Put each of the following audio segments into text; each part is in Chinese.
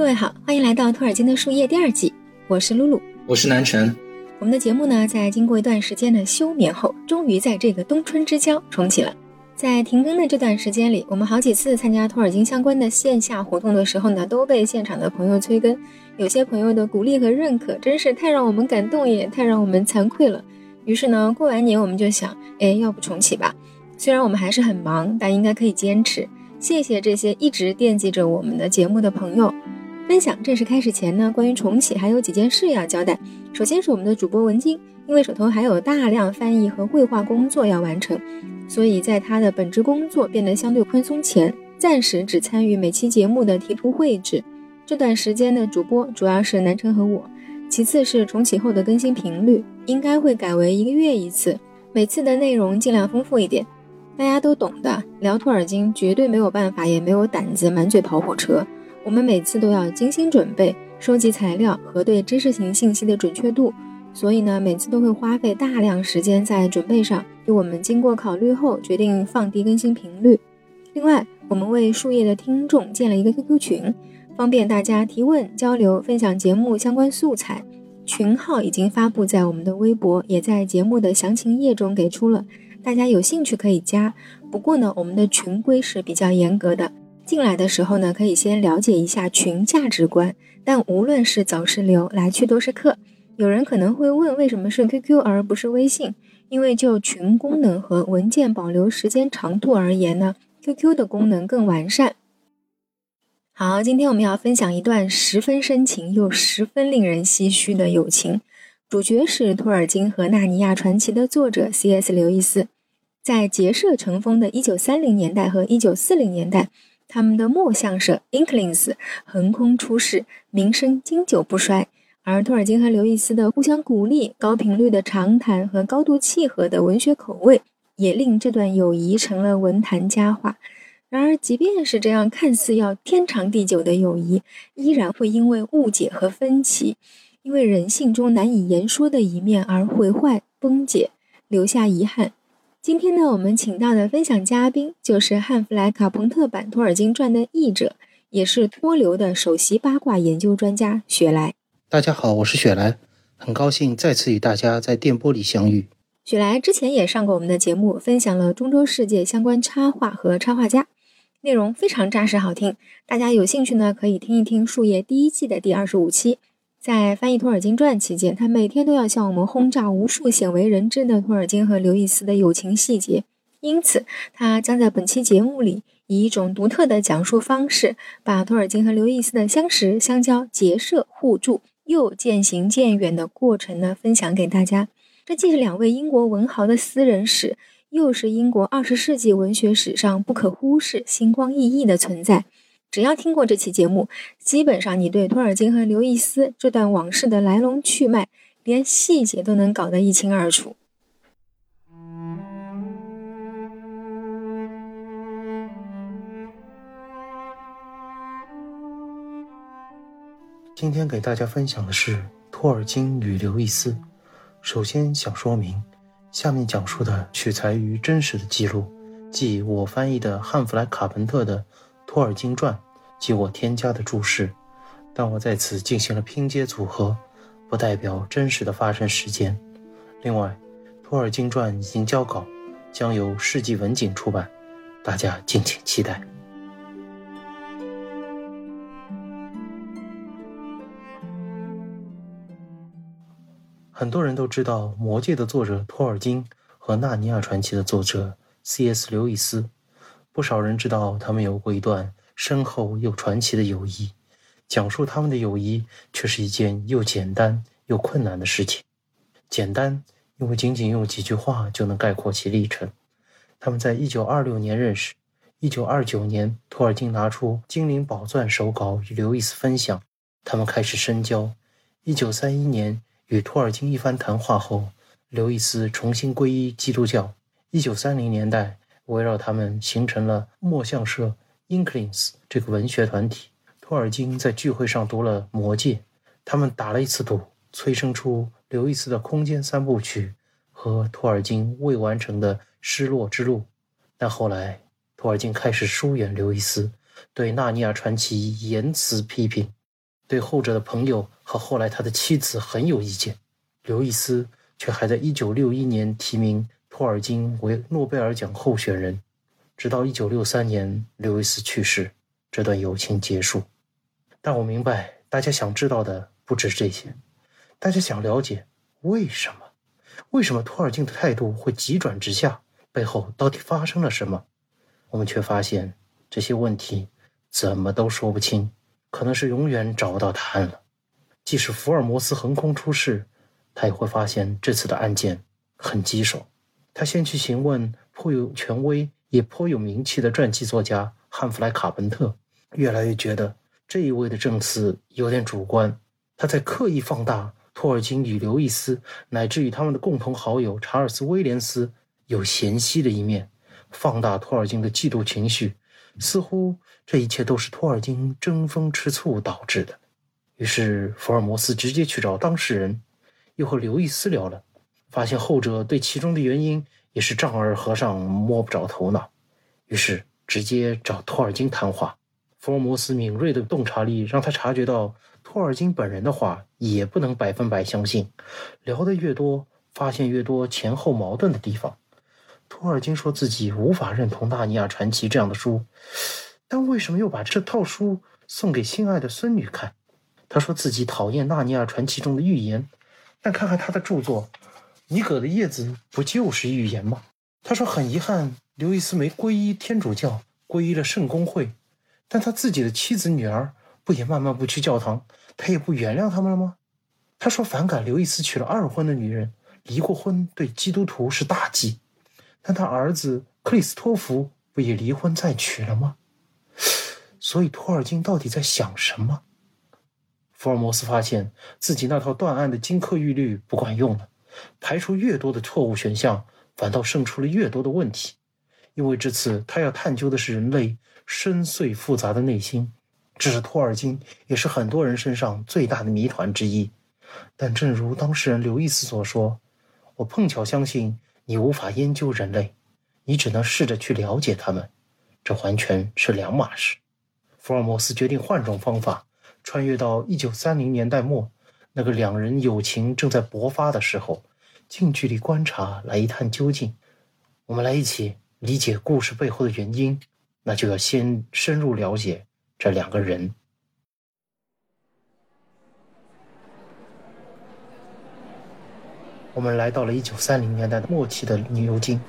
各位好，欢迎来到托尔金的树叶第二季，我是露露，我是南辰。我们的节目呢，在经过一段时间的休眠后，终于在这个冬春之交重启了。在停更的这段时间里，我们好几次参加托尔金相关的线下活动的时候呢，都被现场的朋友催更。有些朋友的鼓励和认可，真是太让我们感动，也太让我们惭愧了。于是呢，过完年我们就想，哎，要不重启吧？虽然我们还是很忙，但应该可以坚持。谢谢这些一直惦记着我们的节目的朋友。分享正式开始前呢，关于重启还有几件事要交代。首先是我们的主播文晶，因为手头还有大量翻译和绘画工作要完成，所以在他的本职工作变得相对宽松前，暂时只参与每期节目的题图绘制。这段时间的主播主要是南城和我，其次是重启后的更新频率，应该会改为一个月一次，每次的内容尽量丰富一点。大家都懂的，聊托尔金绝对没有办法，也没有胆子满嘴跑火车。我们每次都要精心准备，收集材料核对知识型信息的准确度，所以呢，每次都会花费大量时间在准备上。我们经过考虑后决定放低更新频率。另外，我们为树叶的听众建了一个 QQ 群，方便大家提问、交流、分享节目相关素材。群号已经发布在我们的微博，也在节目的详情页中给出了，大家有兴趣可以加。不过呢，我们的群规是比较严格的。进来的时候呢，可以先了解一下群价值观。但无论是走是留，来去都是客。有人可能会问，为什么是 QQ 而不是微信？因为就群功能和文件保留时间长度而言呢，QQ 的功能更完善。好，今天我们要分享一段十分深情又十分令人唏嘘的友情。主角是托尔金和《纳尼亚传奇》的作者 C.S. 刘易斯。在结社成风的1930年代和1940年代。他们的墨相社 Inklings 横空出世，名声经久不衰。而托尔金和刘易斯的互相鼓励、高频率的长谈和高度契合的文学口味，也令这段友谊成了文坛佳话。然而，即便是这样看似要天长地久的友谊，依然会因为误解和分歧，因为人性中难以言说的一面而毁坏、崩解，留下遗憾。今天呢，我们请到的分享嘉宾就是汉弗莱·卡彭特版《托尔金传》的译者，也是托流的首席八卦研究专家雪莱。大家好，我是雪莱，很高兴再次与大家在电波里相遇。雪莱之前也上过我们的节目，分享了中洲世界相关插画和插画家，内容非常扎实好听。大家有兴趣呢，可以听一听《树叶》第一季的第二十五期。在翻译托尔金传期间，他每天都要向我们轰炸无数鲜为人知的托尔金和刘易斯的友情细节，因此他将在本期节目里以一种独特的讲述方式，把托尔金和刘易斯的相识、相交、结社、互助又渐行渐远的过程呢分享给大家。这既是两位英国文豪的私人史，又是英国二十世纪文学史上不可忽视、星光熠熠的存在。只要听过这期节目，基本上你对托尔金和刘易斯这段往事的来龙去脉，连细节都能搞得一清二楚。今天给大家分享的是托尔金与刘易斯。首先想说明，下面讲述的取材于真实的记录，即我翻译的汉弗莱·卡彭特的。《托尔金传》及我添加的注释，但我在此进行了拼接组合，不代表真实的发生时间。另外，《托尔金传》已经交稿，将由世纪文景出版，大家敬请期待。很多人都知道《魔戒》的作者托尔金和《纳尼亚传奇》的作者 C.S. 刘易斯。不少人知道他们有过一段深厚又传奇的友谊，讲述他们的友谊却是一件又简单又困难的事情。简单，因为仅仅用几句话就能概括其历程。他们在一九二六年认识，一九二九年，托尔金拿出《精灵宝钻》手稿与刘易斯分享，他们开始深交。一九三一年，与托尔金一番谈话后，刘易斯重新皈依基督教。一九三零年代。围绕他们形成了墨象社 Inklings 这个文学团体。托尔金在聚会上读了《魔戒》，他们打了一次赌，催生出刘易斯的空间三部曲和托尔金未完成的《失落之路》。但后来，托尔金开始疏远刘易斯，对《纳尼亚传奇》严词批评，对后者的朋友和后来他的妻子很有意见。刘易斯却还在1961年提名托尔金为诺贝尔奖候选人，直到1963年刘易斯去世，这段友情结束。但我明白，大家想知道的不止这些，大家想了解为什么？为什么托尔金的态度会急转直下？背后到底发生了什么？我们却发现这些问题怎么都说不清，可能是永远找不到答案了。即使福尔摩斯横空出世，他也会发现这次的案件很棘手。他先去询问颇有权威也颇有名气的传记作家汉弗莱·卡本特，越来越觉得这一位的证词有点主观。他在刻意放大托尔金与刘易斯，乃至于他们的共同好友查尔斯·威廉斯。有嫌隙的一面，放大托尔金的嫉妒情绪，似乎这一切都是托尔金争风吃醋导致的。于是福尔摩斯直接去找当事人，又和刘易斯聊了，发现后者对其中的原因也是丈二和尚摸不着头脑。于是直接找托尔金谈话。福尔摩斯敏锐的洞察力让他察觉到托尔金本人的话也不能百分百相信。聊得越多，发现越多前后矛盾的地方。托尔金说自己无法认同《纳尼亚传奇》这样的书，但为什么又把这套书送给心爱的孙女看？他说自己讨厌《纳尼亚传奇》中的预言，但看看他的著作，《尼葛的叶子》不就是预言吗？他说很遗憾，刘易斯没皈依天主教，皈依了圣公会，但他自己的妻子女儿不也慢慢不去教堂，他也不原谅他们了吗？他说反感刘易斯娶了二婚的女人，离过婚对基督徒是大忌。但他儿子克里斯托弗不也离婚再娶了吗？所以托尔金到底在想什么？福尔摩斯发现自己那套断案的金科玉律不管用了，排除越多的错误选项，反倒胜出了越多的问题。因为这次他要探究的是人类深邃复杂的内心，这是托尔金也是很多人身上最大的谜团之一。但正如当事人刘易斯所说，我碰巧相信。你无法研究人类，你只能试着去了解他们，这完全是两码事。福尔摩斯决定换种方法，穿越到一九三零年代末，那个两人友情正在勃发的时候，近距离观察，来一探究竟。我们来一起理解故事背后的原因，那就要先深入了解这两个人。我们来到了一九三零年代末期的牛津，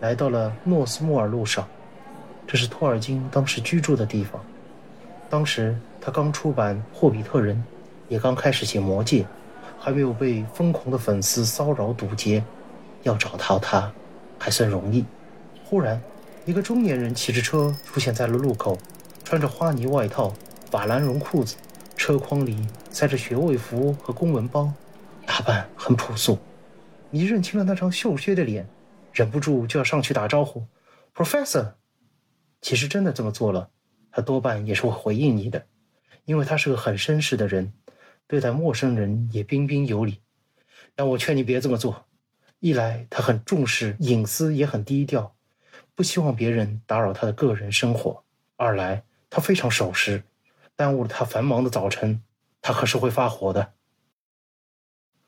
来到了诺斯莫尔路上，这是托尔金当时居住的地方。当时他刚出版《霍比特人》，也刚开始写《魔戒》，还没有被疯狂的粉丝骚扰堵截。要找到他，还算容易。忽然，一个中年人骑着车出现在了路口，穿着花呢外套、法兰绒裤子，车筐里塞着学位服和公文包，打扮很朴素。你认清了那张秀削的脸，忍不住就要上去打招呼，Professor。其实真的这么做了，他多半也是会回应你的，因为他是个很绅士的人，对待陌生人也彬彬有礼。但我劝你别这么做，一来他很重视隐私，也很低调，不希望别人打扰他的个人生活；二来他非常守时，耽误了他繁忙的早晨，他可是会发火的。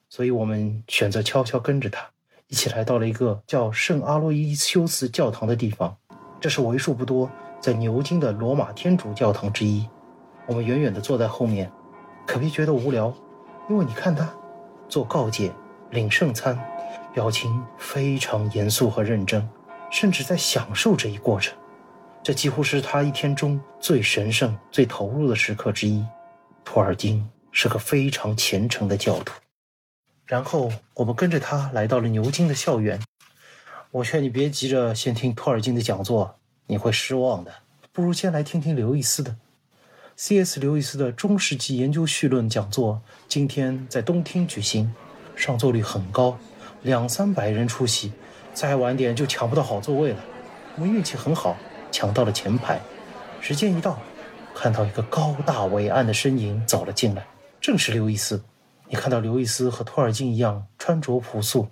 所以我们选择悄悄跟着他，一起来到了一个叫圣阿洛伊修斯教堂的地方。这是为数不多在牛津的罗马天主教堂之一。我们远远地坐在后面，可别觉得无聊，因为你看他做告诫、领圣餐，表情非常严肃和认真，甚至在享受这一过程。这几乎是他一天中最神圣、最投入的时刻之一。托尔金是个非常虔诚的教徒。然后我们跟着他来到了牛津的校园。我劝你别急着先听托尔金的讲座，你会失望的。不如先来听听刘易斯的。C.S. 刘易斯的中世纪研究绪论讲座今天在东厅举行，上座率很高，两三百人出席，再晚点就抢不到好座位了。我们运气很好，抢到了前排。时间一到，看到一个高大伟岸的身影走了进来，正是刘易斯。你看到刘易斯和托尔金一样穿着朴素，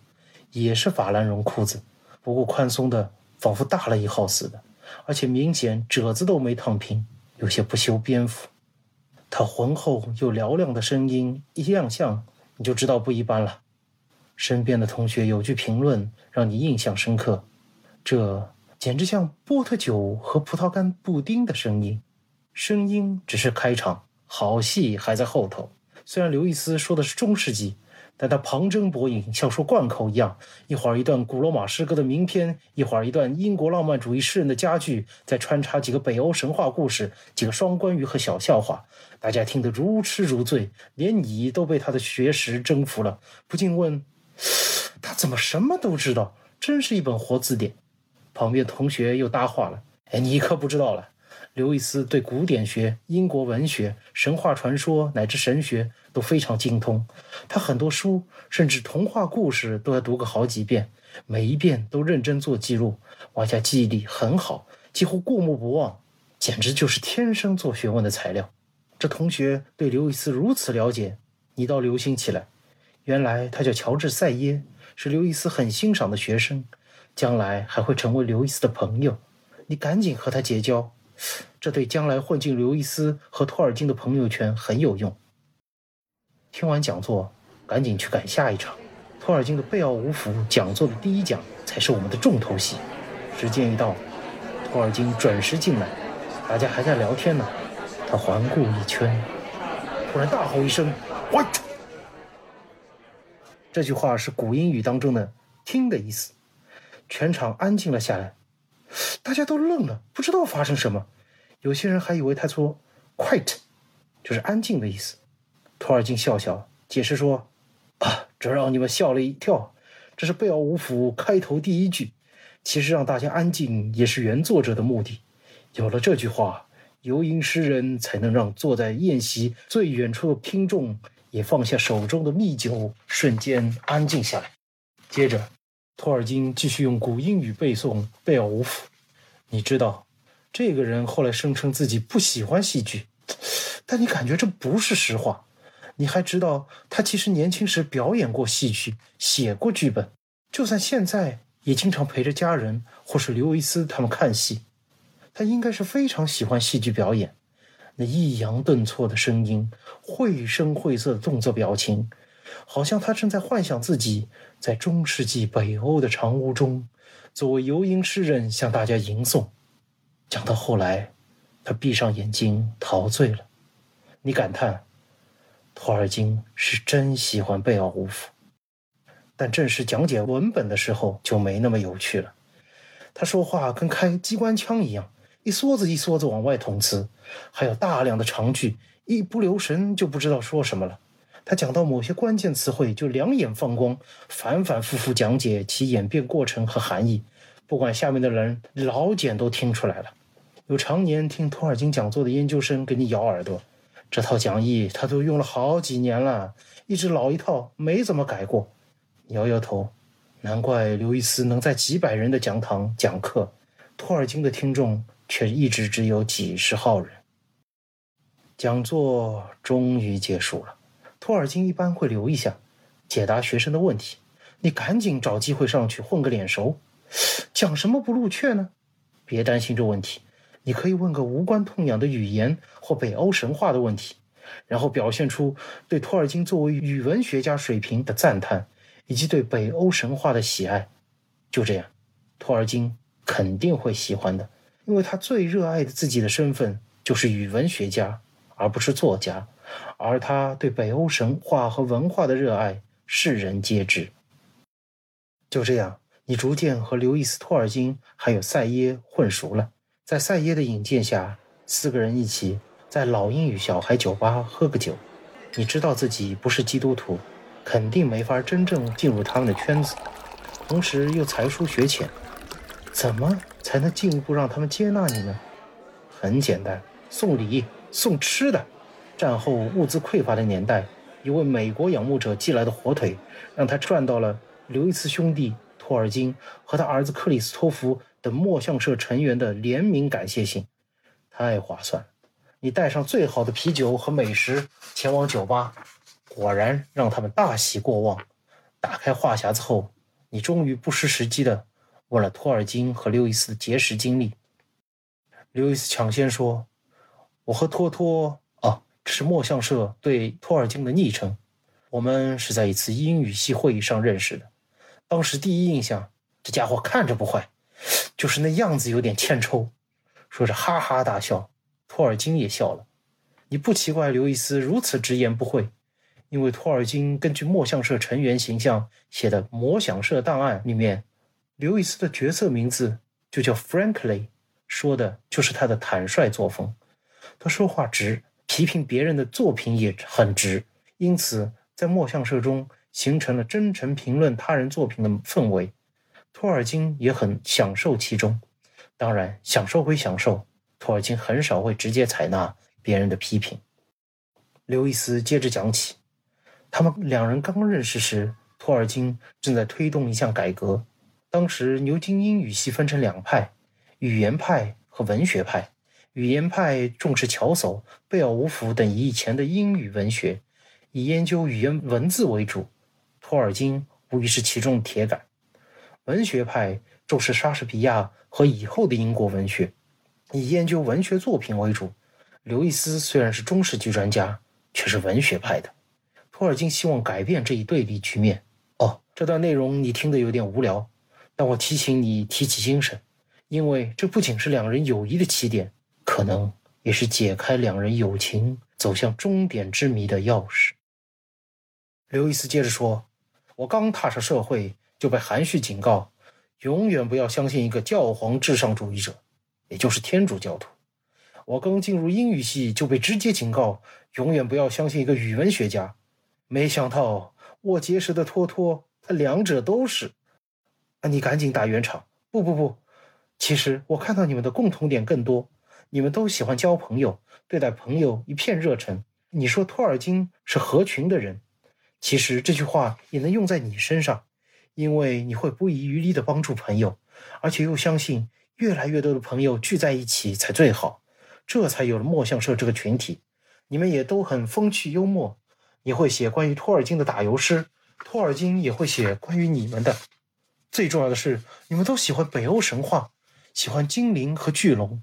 也是法兰绒裤子，不过宽松的仿佛大了一号似的，而且明显褶子都没烫平，有些不修边幅。他浑厚又嘹亮的声音一亮相，你就知道不一般了。身边的同学有句评论让你印象深刻，这简直像波特酒和葡萄干布丁的声音。声音只是开场，好戏还在后头。虽然刘易斯说的是中世纪。但他旁征博引，像说贯口一样，一会儿一段古罗马诗歌的名篇，一会儿一段英国浪漫主义诗人的佳句，再穿插几个北欧神话故事、几个双关语和小笑话，大家听得如痴如醉，连你都被他的学识征服了，不禁问：他怎么什么都知道？真是一本活字典。旁边同学又搭话了：“哎，你可不知道了。”刘易斯对古典学、英国文学、神话传说乃至神学都非常精通，他很多书甚至童话故事都要读个好几遍，每一遍都认真做记录，往下记忆力很好，几乎过目不忘，简直就是天生做学问的材料。这同学对刘易斯如此了解，你倒留心起来。原来他叫乔治·塞耶，是刘易斯很欣赏的学生，将来还会成为刘易斯的朋友，你赶紧和他结交。这对将来混进刘易斯和托尔金的朋友圈很有用。听完讲座，赶紧去赶下一场。托尔金的贝奥武甫讲座的第一讲才是我们的重头戏。时间一到，托尔金准时进来，大家还在聊天呢。他环顾一圈，突然大吼一声：“What？” 这句话是古英语当中的“听”的意思。全场安静了下来。大家都愣了，不知道发生什么。有些人还以为他说 “quiet”，就是安静的意思。托尔金笑笑解释说：“啊，这让你们吓了一跳。这是贝奥武甫开头第一句。其实让大家安静也是原作者的目的。有了这句话，游吟诗人才能让坐在宴席最远处的听众也放下手中的蜜酒，瞬间安静下来。接着。”托尔金继续用古英语背诵贝尔伍夫。你知道，这个人后来声称自己不喜欢戏剧，但你感觉这不是实话。你还知道，他其实年轻时表演过戏剧，写过剧本，就算现在也经常陪着家人或是刘维斯他们看戏。他应该是非常喜欢戏剧表演，那抑扬顿挫的声音，绘声绘色的动作表情。好像他正在幻想自己在中世纪北欧的长屋中，作为游吟诗人向大家吟诵。讲到后来，他闭上眼睛陶醉了。你感叹，托尔金是真喜欢贝奥武夫。但正是讲解文本的时候就没那么有趣了。他说话跟开机关枪一样，一梭子一梭子往外捅刺，还有大量的长句，一不留神就不知道说什么了。他讲到某些关键词汇，就两眼放光，反反复复讲解其演变过程和含义，不管下面的人老茧都听出来了。有常年听托尔金讲座的研究生给你咬耳朵，这套讲义他都用了好几年了，一直老一套，没怎么改过。摇摇头，难怪刘易斯能在几百人的讲堂讲课，托尔金的听众却一直只有几十号人。讲座终于结束了。托尔金一般会留一下，解答学生的问题。你赶紧找机会上去混个脸熟。讲什么不露怯呢？别担心这问题，你可以问个无关痛痒的语言或北欧神话的问题，然后表现出对托尔金作为语文学家水平的赞叹，以及对北欧神话的喜爱。就这样，托尔金肯定会喜欢的，因为他最热爱的自己的身份就是语文学家，而不是作家。而他对北欧神话和文化的热爱，世人皆知。就这样，你逐渐和刘易斯·托尔金还有塞耶混熟了。在塞耶的引荐下，四个人一起在老英语小孩酒吧喝个酒。你知道自己不是基督徒，肯定没法真正进入他们的圈子，同时又才疏学浅，怎么才能进一步让他们接纳你呢？很简单，送礼，送吃的。战后物资匮乏的年代，一位美国仰慕者寄来的火腿，让他赚到了刘易斯兄弟、托尔金和他儿子克里斯托弗等墨象社成员的联名感谢信，太划算！你带上最好的啤酒和美食前往酒吧，果然让他们大喜过望。打开话匣子后，你终于不失时机的问了托尔金和刘易斯的结识经历。刘易斯抢先说：“我和托托。”是墨象社对托尔金的昵称。我们是在一次英语系会议上认识的。当时第一印象，这家伙看着不坏，就是那样子有点欠抽。说着哈哈大笑，托尔金也笑了。你不奇怪刘易斯如此直言不讳，因为托尔金根据墨象社成员形象写的《魔想社档案》里面，刘易斯的角色名字就叫 Frankly，说的就是他的坦率作风。他说话直，批评别人的作品也很值，因此在墨象社中形成了真诚评论他人作品的氛围。托尔金也很享受其中。当然，享受归享受，托尔金很少会直接采纳别人的批评。刘易斯接着讲起，他们两人刚认识时，托尔金正在推动一项改革。当时牛津英语系分成两派：语言派和文学派。语言派重视乔叟、贝尔伍甫等以前的英语文学，以研究语言文字为主。托尔金无疑是其中的铁杆。文学派重视莎士比亚。和以后的英国文学，以研究文学作品为主。刘易斯虽然是中世纪专家，却是文学派的。托尔金希望改变这一对立局面。哦，这段内容你听得有点无聊，但我提醒你提起精神，因为这不仅是两人友谊的起点，可能也是解开两人友情走向终点之谜的钥匙。刘易斯接着说：“我刚踏上社会，就被含蓄警告。”永远不要相信一个教皇至上主义者，也就是天主教徒。我刚进入英语系就被直接警告，永远不要相信一个语文学家。没想到我结识的托托，他两者都是。啊，你赶紧打圆场！不不不，其实我看到你们的共同点更多，你们都喜欢交朋友，对待朋友一片热忱。你说托尔金是合群的人，其实这句话也能用在你身上。因为你会不遗余力的帮助朋友，而且又相信越来越多的朋友聚在一起才最好，这才有了墨象社这个群体。你们也都很风趣幽默，你会写关于托尔金的打油诗，托尔金也会写关于你们的。最重要的是，你们都喜欢北欧神话，喜欢精灵和巨龙。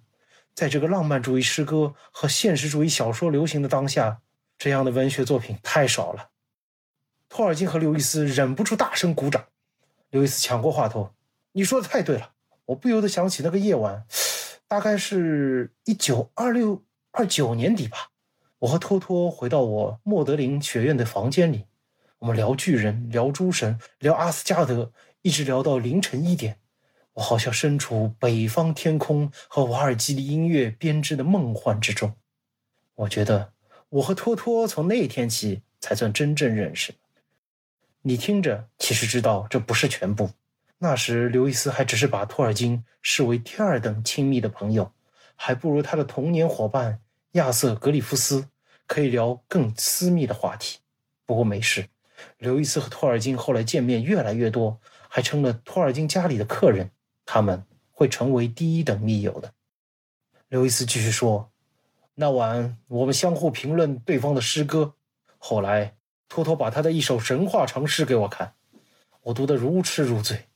在这个浪漫主义诗歌和现实主义小说流行的当下，这样的文学作品太少了。托尔金和刘易斯忍不住大声鼓掌。刘易斯抢过话头：“你说的太对了，我不由得想起那个夜晚，大概是一九二六二九年底吧。我和托托回到我莫德林学院的房间里，我们聊巨人，聊诸神，聊阿斯加德，一直聊到凌晨一点。我好像身处北方天空和瓦尔基里音乐编织的梦幻之中。我觉得我和托托从那天起才算真正认识。”你听着，其实知道这不是全部。那时刘易斯还只是把托尔金视为第二等亲密的朋友，还不如他的童年伙伴亚瑟·格里夫斯可以聊更私密的话题。不过没事，刘易斯和托尔金后来见面越来越多，还成了托尔金家里的客人。他们会成为第一等密友的。刘易斯继续说：“那晚我们相互评论对方的诗歌，后来。”托托把他的一首神话长诗给我看，我读得如痴如醉。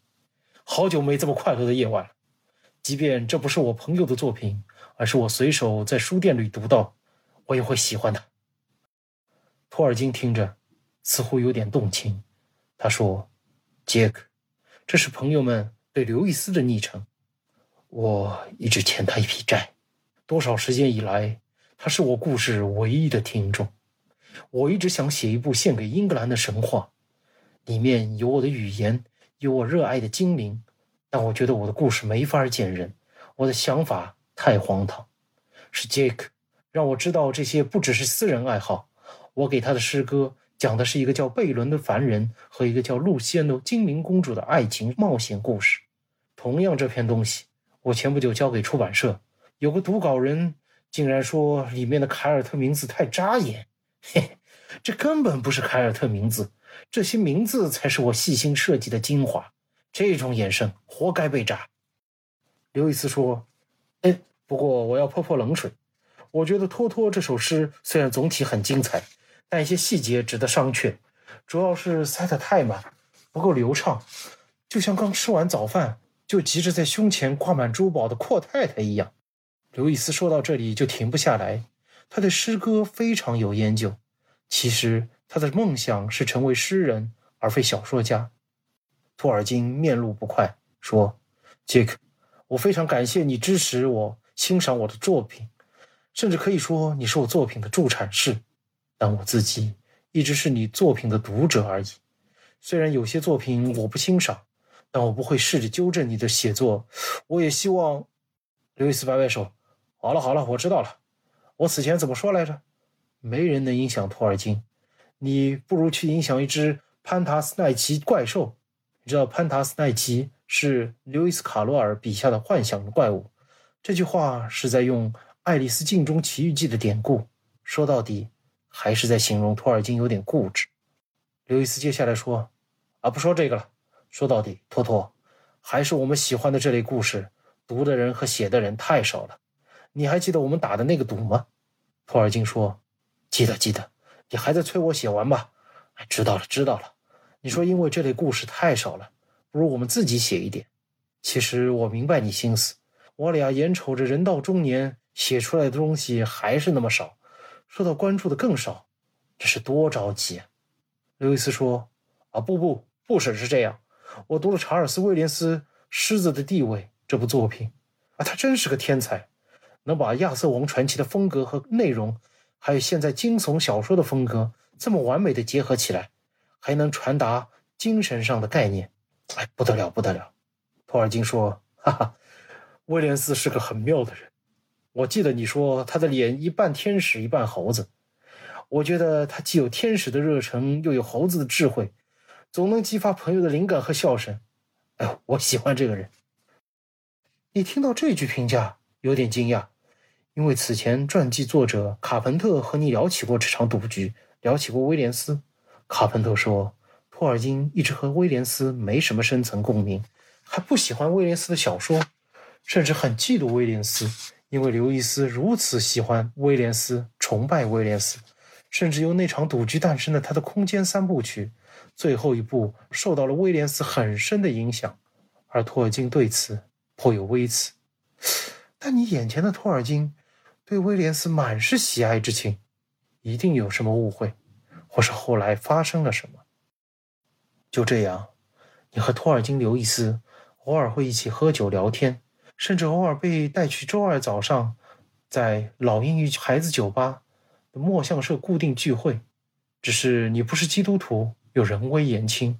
好久没这么快乐的夜晚了。即便这不是我朋友的作品，而是我随手在书店里读到，我也会喜欢的。托尔金听着，似乎有点动情。他说：“杰克，这是朋友们对刘易斯的昵称。我一直欠他一笔债。多少时间以来，他是我故事唯一的听众。”我一直想写一部献给英格兰的神话，里面有我的语言，有我热爱的精灵，但我觉得我的故事没法见人，我的想法太荒唐。是杰克让我知道这些不只是私人爱好。我给他的诗歌讲的是一个叫贝伦的凡人和一个叫露西安的精灵公主的爱情冒险故事。同样，这篇东西我前不久交给出版社，有个读稿人竟然说里面的凯尔特名字太扎眼。嘿，这根本不是凯尔特名字，这些名字才是我细心设计的精华。这种眼神活该被扎。刘易斯说：“哎，不过我要泼泼冷水。我觉得托托这首诗虽然总体很精彩，但一些细节值得商榷，主要是塞得太满，不够流畅，就像刚吃完早饭就急着在胸前挂满珠宝的阔太太一样。”刘易斯说到这里就停不下来。他对诗歌非常有研究。其实他的梦想是成为诗人，而非小说家。托尔金面露不快说：“杰克，我非常感谢你支持我、欣赏我的作品，甚至可以说你是我作品的助产士。但我自己一直是你作品的读者而已。虽然有些作品我不欣赏，但我不会试着纠正你的写作。我也希望。”刘易斯摆摆手：“好了好了，我知道了。我此前怎么说来着？”没人能影响托尔金，你不如去影响一只潘塔斯奈奇怪兽。你知道潘塔斯奈奇是刘易斯卡罗尔笔下的幻想怪物。这句话是在用《爱丽丝镜中奇遇记》的典故，说到底还是在形容托尔金有点固执。刘易斯接下来说：“啊，不说这个了。说到底，托托，还是我们喜欢的这类故事，读的人和写的人太少了。你还记得我们打的那个赌吗？”托尔金说。记得记得，你还在催我写完吧？哎，知道了知道了。你说因为这类故事太少了，不如我们自己写一点。其实我明白你心思，我俩眼瞅着人到中年，写出来的东西还是那么少，受到关注的更少，这是多着急啊！刘易斯说：“啊，不不，不只是这样。我读了查尔斯·威廉斯《狮子的地位》这部作品，啊，他真是个天才，能把亚瑟王传奇的风格和内容。”还有现在惊悚小说的风格这么完美的结合起来，还能传达精神上的概念，哎，不得了，不得了！托尔金说：“哈哈，威廉斯是个很妙的人。我记得你说他的脸一半天使一半猴子，我觉得他既有天使的热忱，又有猴子的智慧，总能激发朋友的灵感和笑声。哎，我喜欢这个人。”你听到这句评价有点惊讶。因为此前传记作者卡彭特和你聊起过这场赌局，聊起过威廉斯。卡彭特说，托尔金一直和威廉斯没什么深层共鸣，还不喜欢威廉斯的小说，甚至很嫉妒威廉斯，因为刘易斯如此喜欢威廉斯，崇拜威廉斯，甚至由那场赌局诞生的他的空间三部曲最后一部受到了威廉斯很深的影响，而托尔金对此颇有微词。但你眼前的托尔金。对威廉斯满是喜爱之情，一定有什么误会，或是后来发生了什么。就这样，你和托尔金、刘易斯偶尔会一起喝酒聊天，甚至偶尔被带去周二早上在老英语孩子酒吧的墨象社固定聚会。只是你不是基督徒，又人微言轻，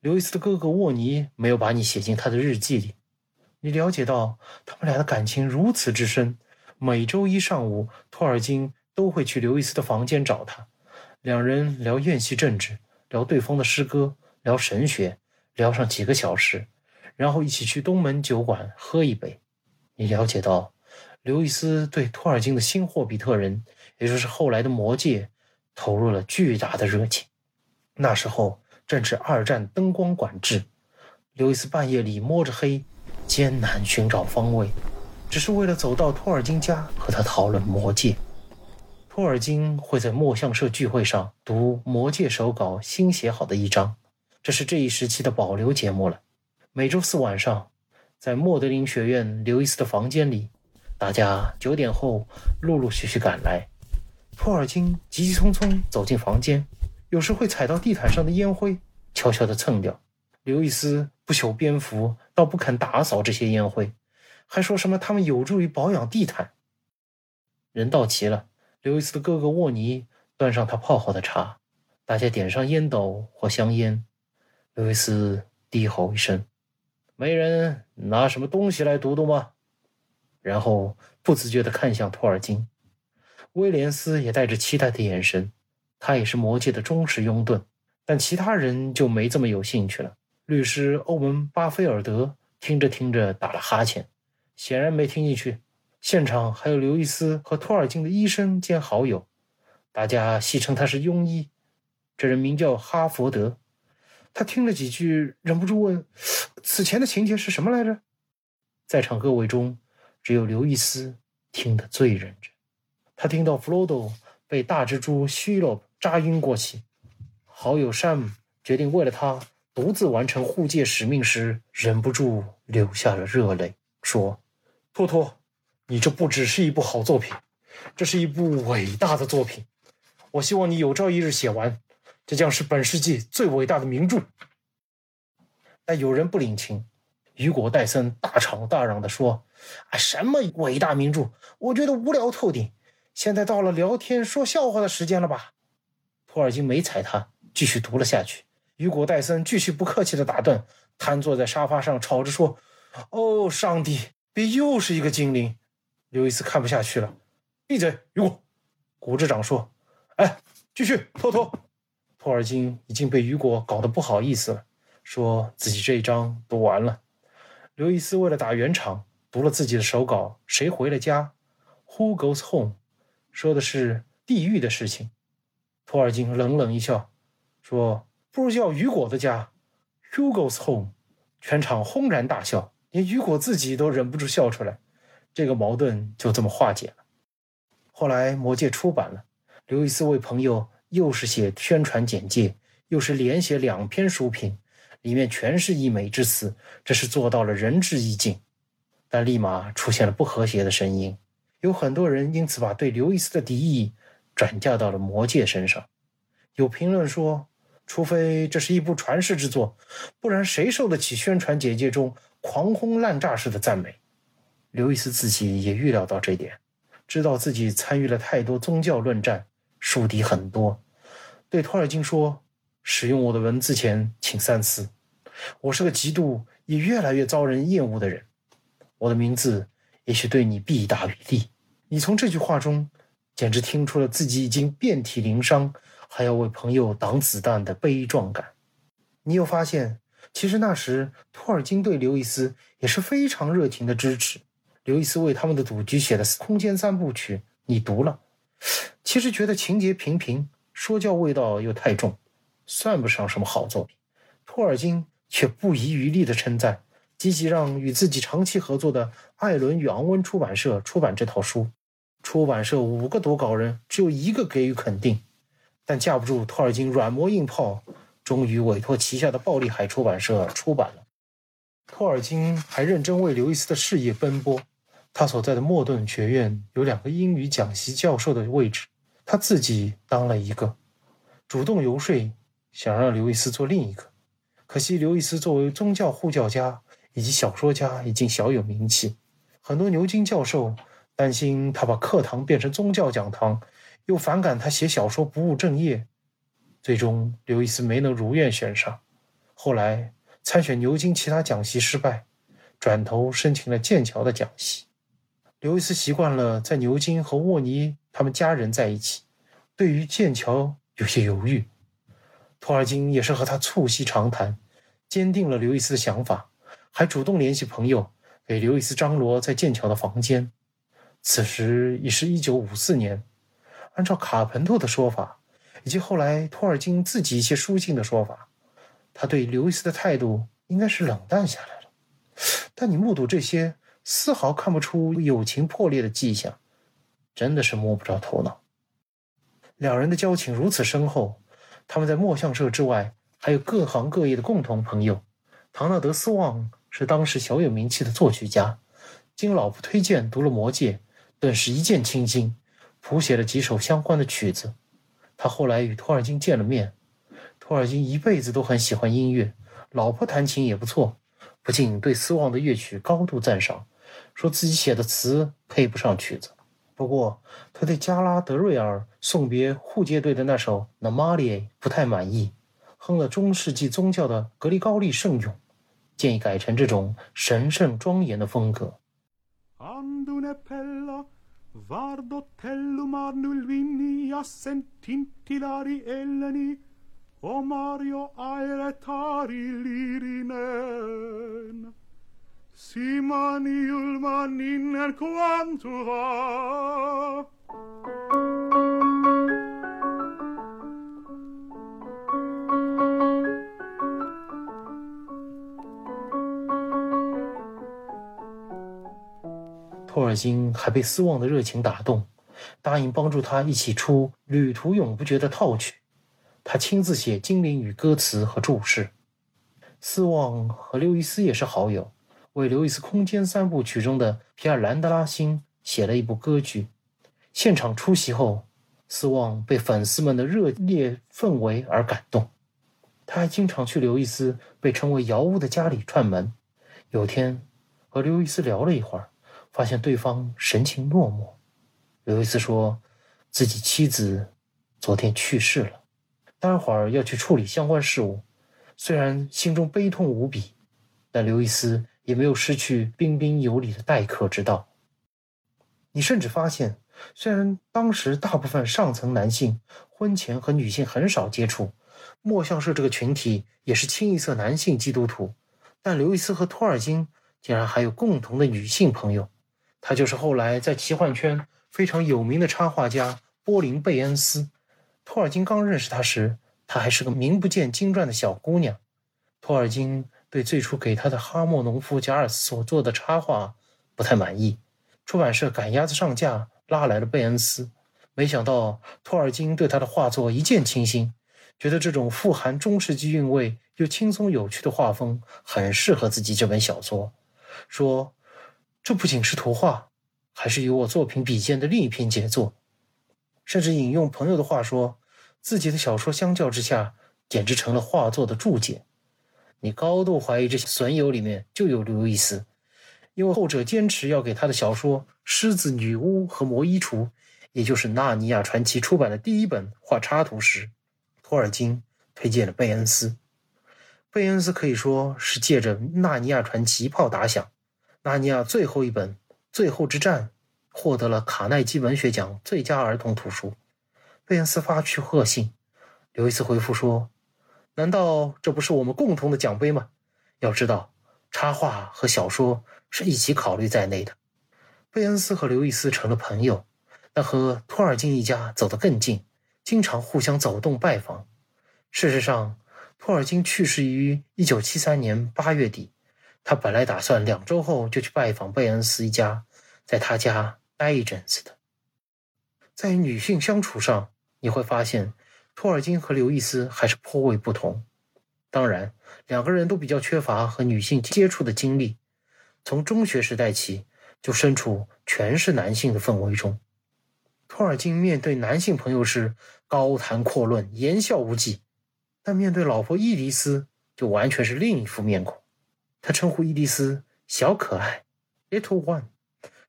刘易斯的哥哥沃尼没有把你写进他的日记里。你了解到他们俩的感情如此之深。每周一上午，托尔金都会去刘易斯的房间找他，两人聊院系政治，聊对方的诗歌，聊神学，聊上几个小时，然后一起去东门酒馆喝一杯。你了解到，刘易斯对托尔金的新霍比特人，也就是后来的魔戒，投入了巨大的热情。那时候正是二战灯光管制，刘易斯半夜里摸着黑，艰难寻找方位。只是为了走到托尔金家和他讨论魔戒。托尔金会在墨象社聚会上读魔戒手稿新写好的一章，这是这一时期的保留节目了。每周四晚上，在莫德林学院刘易斯的房间里，大家九点后陆陆续续赶来。托尔金急急匆匆走进房间，有时会踩到地毯上的烟灰，悄悄地蹭掉。刘易斯不修边幅，倒不肯打扫这些烟灰。还说什么他们有助于保养地毯。人到齐了，刘易斯的哥哥沃尼端上他泡好的茶，大家点上烟斗或香烟。刘易斯低吼一声：“没人拿什么东西来读读吗？”然后不自觉地看向托尔金。威廉斯也带着期待的眼神，他也是魔界的忠实拥趸。但其他人就没这么有兴趣了。律师欧文·巴菲尔德听着听着打了哈欠。显然没听进去。现场还有刘易斯和托尔金的医生兼好友，大家戏称他是庸医。这人名叫哈佛德。他听了几句，忍不住问：“此前的情节是什么来着？”在场各位中，只有刘易斯听得最认真。他听到弗罗多被大蜘蛛希洛扎晕过去，好友山姆决定为了他独自完成护戒使命时，忍不住流下了热泪，说。托托，你这不只是一部好作品，这是一部伟大的作品。我希望你有朝一日写完，这将是本世纪最伟大的名著。但有人不领情，雨果·戴森大吵大嚷地说：“啊，什么伟大名著？我觉得无聊透顶。现在到了聊天说笑话的时间了吧？”托尔金没睬他，继续读了下去。雨果·戴森继续不客气地打断，瘫坐在沙发上，吵着说：“哦，上帝，别又是一个精灵！”刘易斯看不下去了，闭嘴，雨果。古镇长说：“哎，继续，托托。”托尔金已经被雨果搞得不好意思了，说自己这一章读完了。刘易斯为了打圆场，读了自己的手稿。谁回了家？Who goes home？说的是地狱的事情。托尔金冷冷一笑，说：“不如叫雨果的家，Who goes home？” 全场轰然大笑，连雨果自己都忍不住笑出来。这个矛盾就这么化解了。后来《魔戒》出版了，刘易斯为朋友又是写宣传简介，又是连写两篇书评，里面全是溢美之词，这是做到了仁至义尽。但立马出现了不和谐的声音，有很多人因此把对刘易斯的敌意转嫁到了《魔戒》身上。有评论说，除非这是一部传世之作，不然谁受得起宣传简介中狂轰滥炸式的赞美？刘易斯自己也预料到这点，知道自己参与了太多宗教论战，树敌很多，对托尔金说：“使用我的文字前，请三思。我是个极度也越来越遭人厌恶的人。我的名字也许对你弊大于利。你从这句话中，简直听出了自己已经遍体鳞伤，还要为朋友挡子弹的悲壮感。你又发现，其实那时托尔金对刘易斯也是非常热情的支持。”刘易斯为他们的赌局写的《空间三部曲》，你读了，其实觉得情节平平，说教味道又太重，算不上什么好作品。托尔金却不遗余力的称赞，积极让与自己长期合作的艾伦与昂温出版社出版这套书。出版社五个读稿人只有一个给予肯定，但架不住托尔金软磨硬泡，终于委托旗下的暴力海出版社出版了。托尔金还认真为刘易斯的事业奔波。他所在的莫顿学院有两个英语讲习教授的位置，他自己当了一个，主动游说，想让刘易斯做另一个。可惜刘易斯作为宗教护教家以及小说家已经小有名气，很多牛津教授担心他把课堂变成宗教讲堂，又反感他写小说不务正业。最终刘易斯没能如愿选上，后来参选牛津其他讲习失败，转头申请了剑桥的讲习。刘易斯习惯了在牛津和沃尼他们家人在一起，对于剑桥有些犹豫。托尔金也是和他促膝长谈，坚定了刘易斯的想法，还主动联系朋友给刘易斯张罗在剑桥的房间。此时已是一九五四年，按照卡彭特的说法，以及后来托尔金自己一些书信的说法，他对刘易斯的态度应该是冷淡下来了。但你目睹这些。丝毫看不出友情破裂的迹象，真的是摸不着头脑。两人的交情如此深厚，他们在墨象社之外还有各行各业的共同朋友。唐纳德·斯旺是当时小有名气的作曲家，经老婆推荐读了《魔戒》，顿时一见倾心，谱写了几首相关的曲子。他后来与托尔金见了面，托尔金一辈子都很喜欢音乐，老婆弹琴也不错，不禁对斯旺的乐曲高度赞赏。说自己写的词配不上曲子，不过他对加拉德瑞尔送别护戒队的那首《那玛丽》不太满意，哼了中世纪宗教的格里高利圣咏，建议改成这种神圣庄严的风格。托尔金还被斯旺的热情打动，答应帮助他一起出《旅途永不绝》的套曲，他亲自写精灵语歌词和注释。斯旺和刘易斯也是好友。为刘易斯《空间三部曲》中的皮尔兰德拉星写了一部歌剧，现场出席后，斯旺被粉丝们的热烈氛围而感动。他还经常去刘易斯被称为“瑶屋”的家里串门。有天和刘易斯聊了一会儿，发现对方神情落寞。刘易斯说自己妻子昨天去世了，待会儿要去处理相关事务。虽然心中悲痛无比，但刘易斯也没有失去彬彬有礼的待客之道。你甚至发现。虽然当时大部分上层男性婚前和女性很少接触，墨相社这个群体也是清一色男性基督徒，但刘易斯和托尔金竟然还有共同的女性朋友，她就是后来在奇幻圈非常有名的插画家波林贝恩斯。托尔金刚认识她时，她还是个名不见经传的小姑娘。托尔金对最初给他的哈莫农夫贾尔斯所做的插画不太满意，出版社赶鸭子上架。拉来了贝恩斯，没想到托尔金对他的画作一见倾心，觉得这种富含中世纪韵味又轻松有趣的画风很适合自己这本小说，说这不仅是图画，还是与我作品比肩的另一篇杰作，甚至引用朋友的话说，自己的小说相较之下简直成了画作的注解。你高度怀疑这些损友里面就有刘易斯。因为后者坚持要给他的小说《狮子女巫》和《魔衣橱》，也就是《纳尼亚传奇》出版的第一本画插图时，托尔金推荐了贝恩斯。贝恩斯可以说是借着《纳尼亚传奇》一炮打响，《纳尼亚》最后一本《最后之战》获得了卡耐基文学奖最佳儿童图书。贝恩斯发去贺信，刘易斯回复说：“难道这不是我们共同的奖杯吗？要知道，插画和小说。”是一起考虑在内的。贝恩斯和刘易斯成了朋友，但和托尔金一家走得更近，经常互相走动拜访。事实上，托尔金去世于1973年8月底，他本来打算两周后就去拜访贝恩斯一家，在他家待一阵子的。在与女性相处上，你会发现托尔金和刘易斯还是颇为不同。当然，两个人都比较缺乏和女性接触的经历。从中学时代起，就身处全是男性的氛围中。托尔金面对男性朋友时高谈阔论、言笑无忌，但面对老婆伊迪丝就完全是另一副面孔。他称呼伊迪丝“小可爱 ”（Little One）。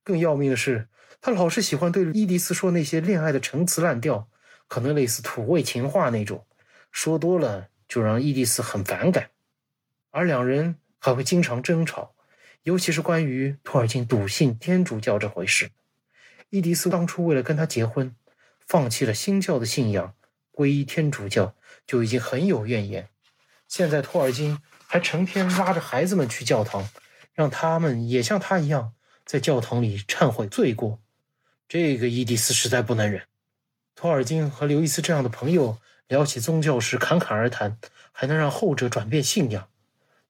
更要命的是，他老是喜欢对伊迪丝说那些恋爱的陈词滥调，可能类似土味情话那种，说多了就让伊迪丝很反感。而两人还会经常争吵。尤其是关于托尔金笃信天主教这回事，伊迪丝当初为了跟他结婚，放弃了新教的信仰，皈依天主教就已经很有怨言。现在托尔金还成天拉着孩子们去教堂，让他们也像他一样在教堂里忏悔罪过，这个伊迪丝实在不能忍。托尔金和刘易斯这样的朋友聊起宗教时侃侃而谈，还能让后者转变信仰。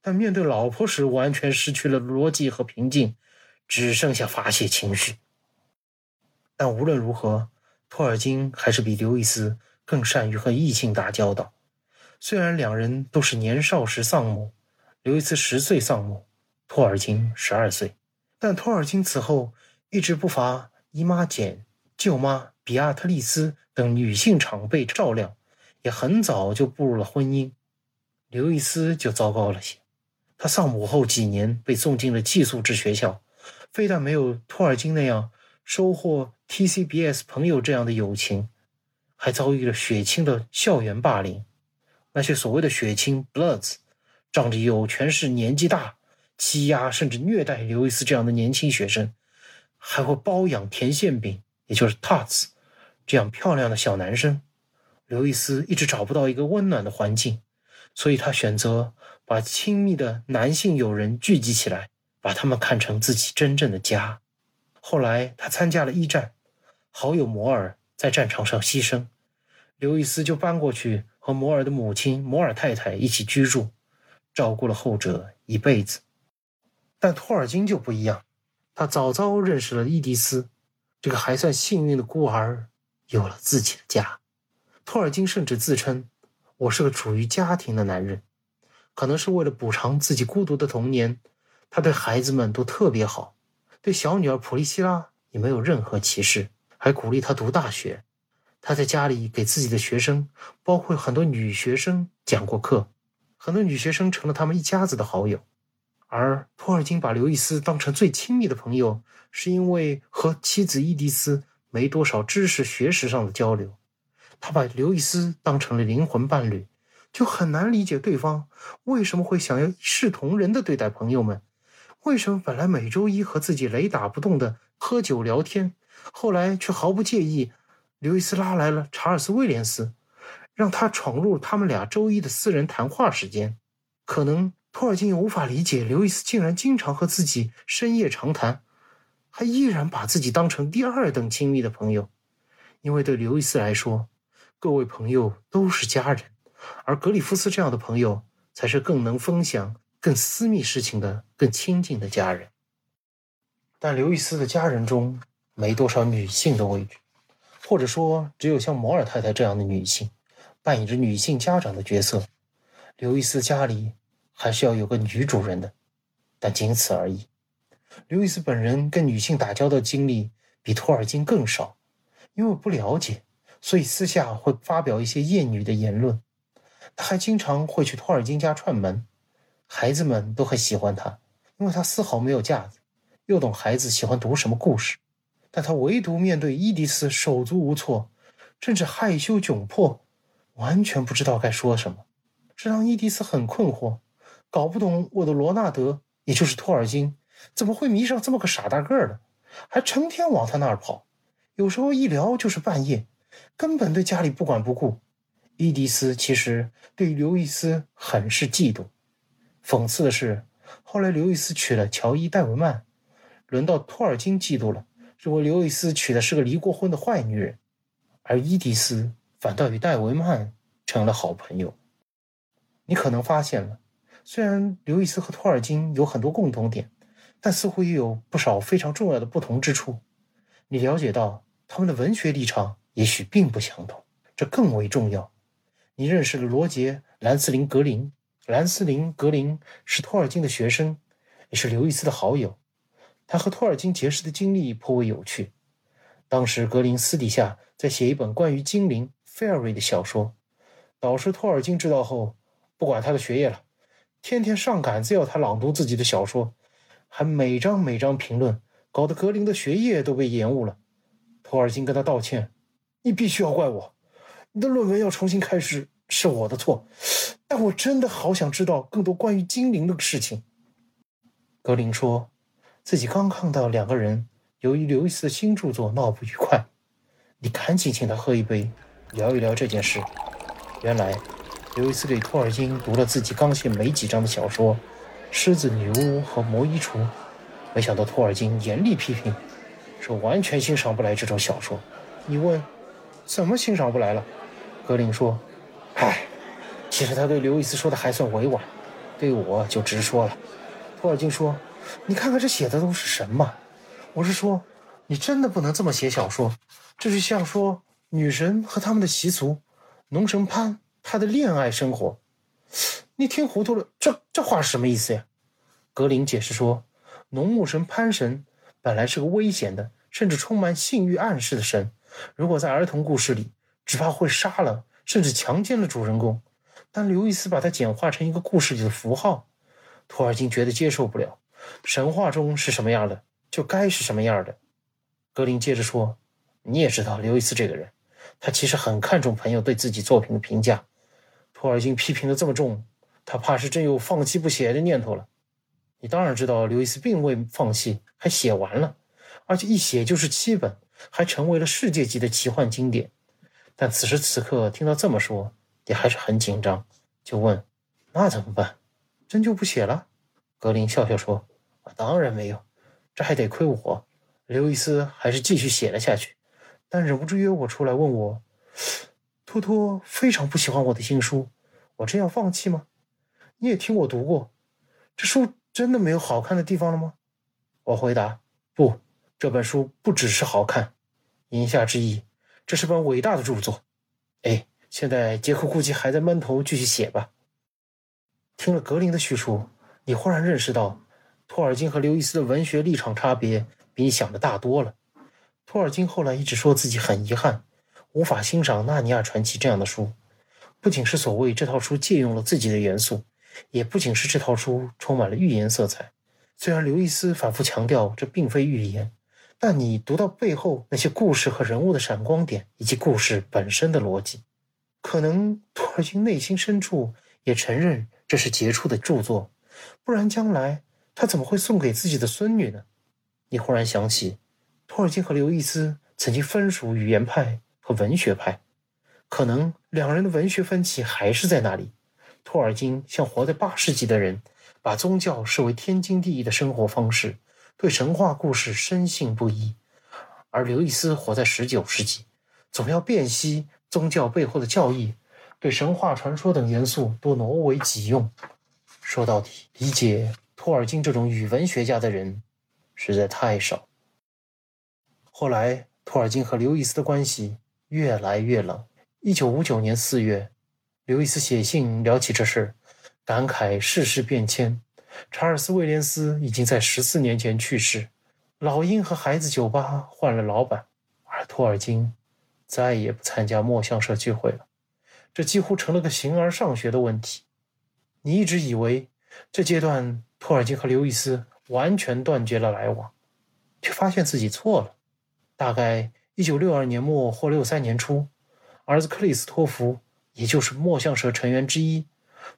但面对老婆时，完全失去了逻辑和平静，只剩下发泄情绪。但无论如何，托尔金还是比刘易斯更善于和异性打交道。虽然两人都是年少时丧母，刘易斯十岁丧母，托尔金十二岁，但托尔金此后一直不乏姨妈简、舅妈比亚特丽斯等女性长辈照料，也很早就步入了婚姻。刘易斯就糟糕了些。他丧母后几年被送进了寄宿制学校，非但没有托尔金那样收获 TCBS 朋友这样的友情，还遭遇了血亲的校园霸凌。那些所谓的血亲 （Bloods） 仗着有权势、年纪大，欺压甚至虐待刘易斯这样的年轻学生，还会包养甜馅饼，也就是 Tots 这样漂亮的小男生。刘易斯一直找不到一个温暖的环境，所以他选择。把亲密的男性友人聚集起来，把他们看成自己真正的家。后来他参加了一战，好友摩尔在战场上牺牲，刘易斯就搬过去和摩尔的母亲摩尔太太一起居住，照顾了后者一辈子。但托尔金就不一样，他早早认识了伊迪丝，这个还算幸运的孤儿有了自己的家。托尔金甚至自称：“我是个处于家庭的男人。”可能是为了补偿自己孤独的童年，他对孩子们都特别好，对小女儿普利希拉也没有任何歧视。还鼓励她读大学。他在家里给自己的学生，包括很多女学生讲过课，很多女学生成了他们一家子的好友。而托尔金把刘易斯当成最亲密的朋友，是因为和妻子伊迪丝没多少知识学识上的交流。他把刘易斯当成了灵魂伴侣，就很难理解对方为什么会想要一视同仁的对待朋友们。为什么本来每周一和自己雷打不动的喝酒聊天，后来却毫不介意？刘易斯拉来了查尔斯·威廉斯，让他闯入他们俩周一的私人谈话时间。可能托尔金也无法理解刘易斯竟然经常和自己深夜长谈，还依然把自己当成第二等亲密的朋友。因为对刘易斯来说，各位朋友都是家人，而格里夫斯这样的朋友才是更能分享更私密事情的、更亲近的家人。但刘易斯的家人中没多少女性的位置。或者说，只有像摩尔太太这样的女性，扮演着女性家长的角色。刘易斯家里还是要有个女主人的，但仅此而已。刘易斯本人跟女性打交道经历比托尔金更少，因为不了解，所以私下会发表一些厌女的言论。他还经常会去托尔金家串门，孩子们都很喜欢他，因为他丝毫没有架子，又懂孩子喜欢读什么故事。但他唯独面对伊迪丝手足无措，甚至害羞窘迫，完全不知道该说什么，这让伊迪丝很困惑，搞不懂我的罗纳德，也就是托尔金，怎么会迷上这么个傻大个儿的，还成天往他那儿跑，有时候一聊就是半夜，根本对家里不管不顾。伊迪丝其实对刘易斯很是嫉妒。讽刺的是，后来刘易斯娶了乔伊·戴维曼，轮到托尔金嫉妒了。认为刘易斯娶的是个离过婚的坏女人，而伊迪丝反倒与戴维曼成了好朋友。你可能发现了，虽然刘易斯和托尔金有很多共同点，但似乎也有不少非常重要的不同之处。你了解到他们的文学立场也许并不相同，这更为重要。你认识了罗杰·兰斯林·格林，兰斯林·格林是托尔金的学生，也是刘易斯的好友。他和托尔金结识的经历颇为有趣。当时格林私底下在写一本关于精灵 （fairy） 的小说，导师托尔金知道后，不管他的学业了，天天上杆子要他朗读自己的小说，还每章每章评论，搞得格林的学业都被延误了。托尔金跟他道歉：“你必须要怪我，你的论文要重新开始是我的错，但我真的好想知道更多关于精灵的事情。”格林说。自己刚看到两个人由于刘易斯的新著作闹不愉快，你赶紧请他喝一杯，聊一聊这件事。原来，刘易斯给托尔金读了自己刚写没几章的小说《狮子女巫和魔衣橱》，没想到托尔金严厉批评，说完全欣赏不来这种小说。你问，怎么欣赏不来了？格林说：“唉，其实他对刘易斯说的还算委婉，对我就直说了。”托尔金说。你看看这写的都是什么？我是说，你真的不能这么写小说。这就像说女神和他们的习俗，农神潘他的恋爱生活，你听糊涂了。这这话是什么意思呀？格林解释说，农牧神潘神本来是个危险的，甚至充满性欲暗示的神。如果在儿童故事里，只怕会杀了甚至强奸了主人公。但刘易斯把它简化成一个故事里的符号，托尔金觉得接受不了。神话中是什么样的，就该是什么样的。格林接着说：“你也知道刘易斯这个人，他其实很看重朋友对自己作品的评价。托尔金批评的这么重，他怕是真有放弃不写的念头了。你当然知道刘易斯并未放弃，还写完了，而且一写就是七本，还成为了世界级的奇幻经典。但此时此刻听到这么说，你还是很紧张，就问：那怎么办？真就不写了？”格林笑笑说：“当然没有，这还得亏我。”刘易斯还是继续写了下去，但忍不住约我出来问我：“托托非常不喜欢我的新书，我真要放弃吗？你也听我读过，这书真的没有好看的地方了吗？”我回答：“不，这本书不只是好看，言下之意，这是本伟大的著作。哎，现在杰克估计还在闷头继续写吧。”听了格林的叙述。你忽然认识到，托尔金和刘易斯的文学立场差别比你想的大多了。托尔金后来一直说自己很遗憾，无法欣赏《纳尼亚传奇》这样的书，不仅是所谓这套书借用了自己的元素，也不仅是这套书充满了预言色彩。虽然刘易斯反复强调这并非预言，但你读到背后那些故事和人物的闪光点，以及故事本身的逻辑，可能托尔金内心深处也承认这是杰出的著作，不然将来他怎么会送给自己的孙女呢？你忽然想起。托尔金和刘易斯曾经分属语言派和文学派，可能两人的文学分歧还是在那里。托尔金像活在八世纪的人，把宗教视为天经地义的生活方式，对神话故事深信不疑；而刘易斯活在十九世纪，总要辨析宗教背后的教义，对神话传说等元素多挪为己用。说到底，理解托尔金这种语文学家的人实在太少。后来，托尔金和刘易斯的关系越来越冷。一九五九年四月，刘易斯写信聊起这事，感慨世事变迁。查尔斯·威廉斯已经在十四年前去世，老鹰和孩子酒吧换了老板，而托尔金再也不参加墨象社聚会了。这几乎成了个形而上学的问题。你一直以为这阶段托尔金和刘易斯完全断绝了来往，却发现自己错了。大概一九六二年末或六三年初，儿子克里斯托弗，也就是墨象社成员之一，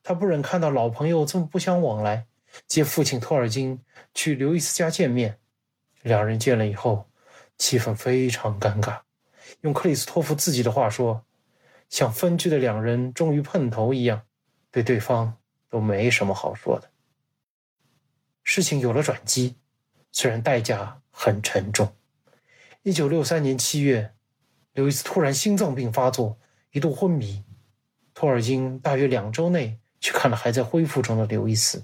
他不忍看到老朋友这么不相往来，接父亲托尔金去刘易斯家见面。两人见了以后，气氛非常尴尬。用克里斯托弗自己的话说，像分居的两人终于碰头一样，对对方都没什么好说的。事情有了转机，虽然代价很沉重。一九六三年七月，刘易斯突然心脏病发作，一度昏迷。托尔金大约两周内去看了还在恢复中的刘易斯。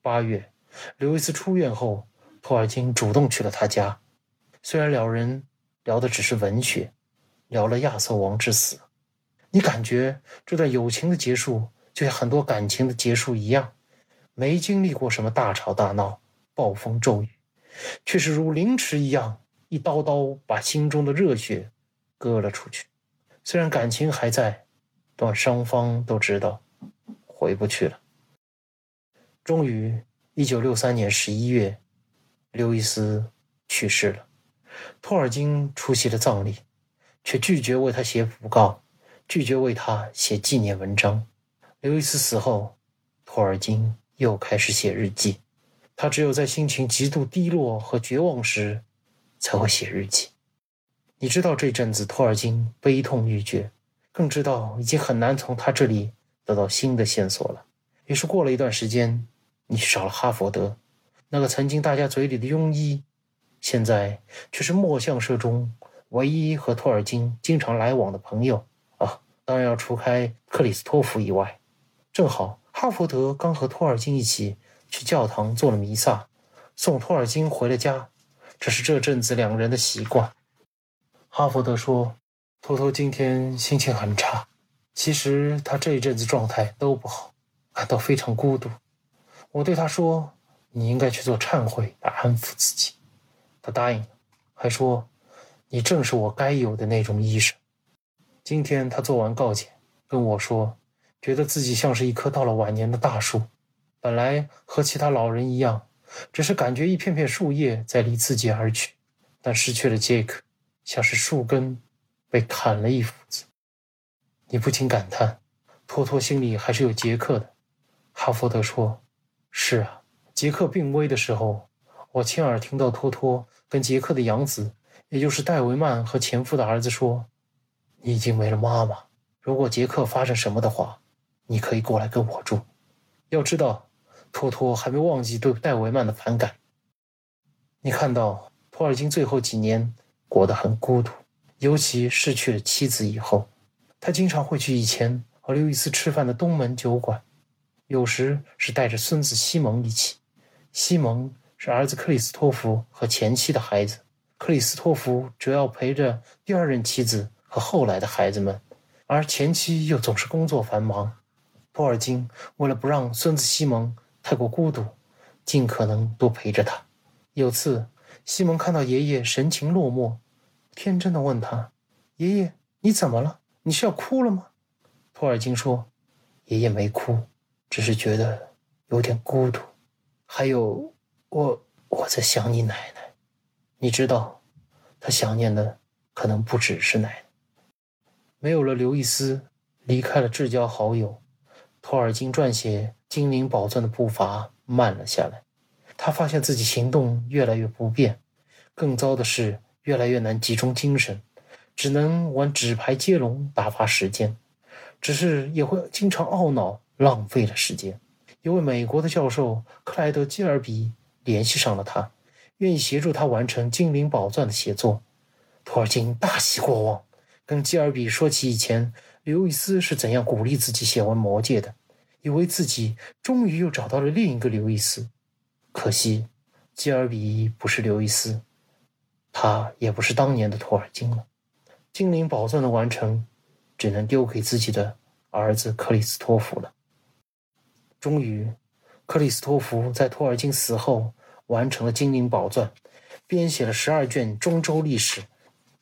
八月，刘易斯出院后，托尔金主动去了他家。虽然两人聊的只是文学，聊了亚瑟王之死，你感觉这段友情的结束就像很多感情的结束一样，没经历过什么大吵大闹、暴风骤雨，却是如凌迟一样。一刀刀把心中的热血割了出去，虽然感情还在，但双方都知道回不去了。终于，一九六三年十一月，刘易斯去世了。托尔金出席了葬礼，却拒绝为他写讣告，拒绝为他写纪念文章。刘易斯死后，托尔金又开始写日记。他只有在心情极度低落和绝望时。才会写日记。你知道这阵子托尔金悲痛欲绝，更知道已经很难从他这里得到新的线索了。于是过了一段时间，你去找了哈佛德，那个曾经大家嘴里的庸医，现在却是墨象社中唯一和托尔金经常来往的朋友啊！当然要除开克里斯托弗以外。正好哈佛德刚和托尔金一起去教堂做了弥撒，送托尔金回了家。这是这阵子两个人的习惯。哈佛德说：“托托今天心情很差，其实他这一阵子状态都不好，感到非常孤独。”我对他说：“你应该去做忏悔来安抚自己。”他答应了，还说：“你正是我该有的那种医生。”今天他做完告解，跟我说，觉得自己像是一棵到了晚年的大树，本来和其他老人一样。只是感觉一片片树叶在离自己而去，但失去了杰克，像是树根被砍了一斧子。你不禁感叹：托托心里还是有杰克的。哈佛德说：“是啊，杰克病危的时候，我亲耳听到托托跟杰克的养子，也就是戴维曼和前夫的儿子说：‘你已经没了妈妈。如果杰克发生什么的话，你可以过来跟我住。’要知道。”托托还没忘记对戴维曼的反感。你看到托尔金最后几年过得很孤独，尤其失去了妻子以后，他经常会去以前和刘易斯吃饭的东门酒馆，有时是带着孙子西蒙一起。西蒙是儿子克里斯托弗和前妻的孩子，克里斯托弗主要陪着第二任妻子和后来的孩子们，而前妻又总是工作繁忙。托尔金为了不让孙子西蒙。太过孤独，尽可能多陪着他。有次，西蒙看到爷爷神情落寞，天真的问他：“爷爷，你怎么了？你是要哭了吗？”托尔金说：“爷爷没哭，只是觉得有点孤独。还有，我我在想你奶奶。你知道，他想念的可能不只是奶奶。没有了刘易斯，离开了至交好友，托尔金撰写《精灵宝钻》的步伐慢了下来。他发现自己行动越来越不便，更糟的是，越来越难集中精神，只能玩纸牌接龙打发时间。只是也会经常懊恼浪费了时间。一位美国的教授克莱德·基尔比联系上了他，愿意协助他完成《精灵宝钻》的写作。托尔金大喜过望，跟基尔比说起以前刘易斯是怎样鼓励自己写完《魔戒》的，以为自己终于又找到了另一个刘易斯。可惜，基尔比不是刘易斯，他也不是当年的托尔金了。精灵宝钻的完成，只能丢给自己的儿子克里斯托弗了。终于，克里斯托弗在托尔金死后完成了精灵宝钻，编写了十二卷中州历史，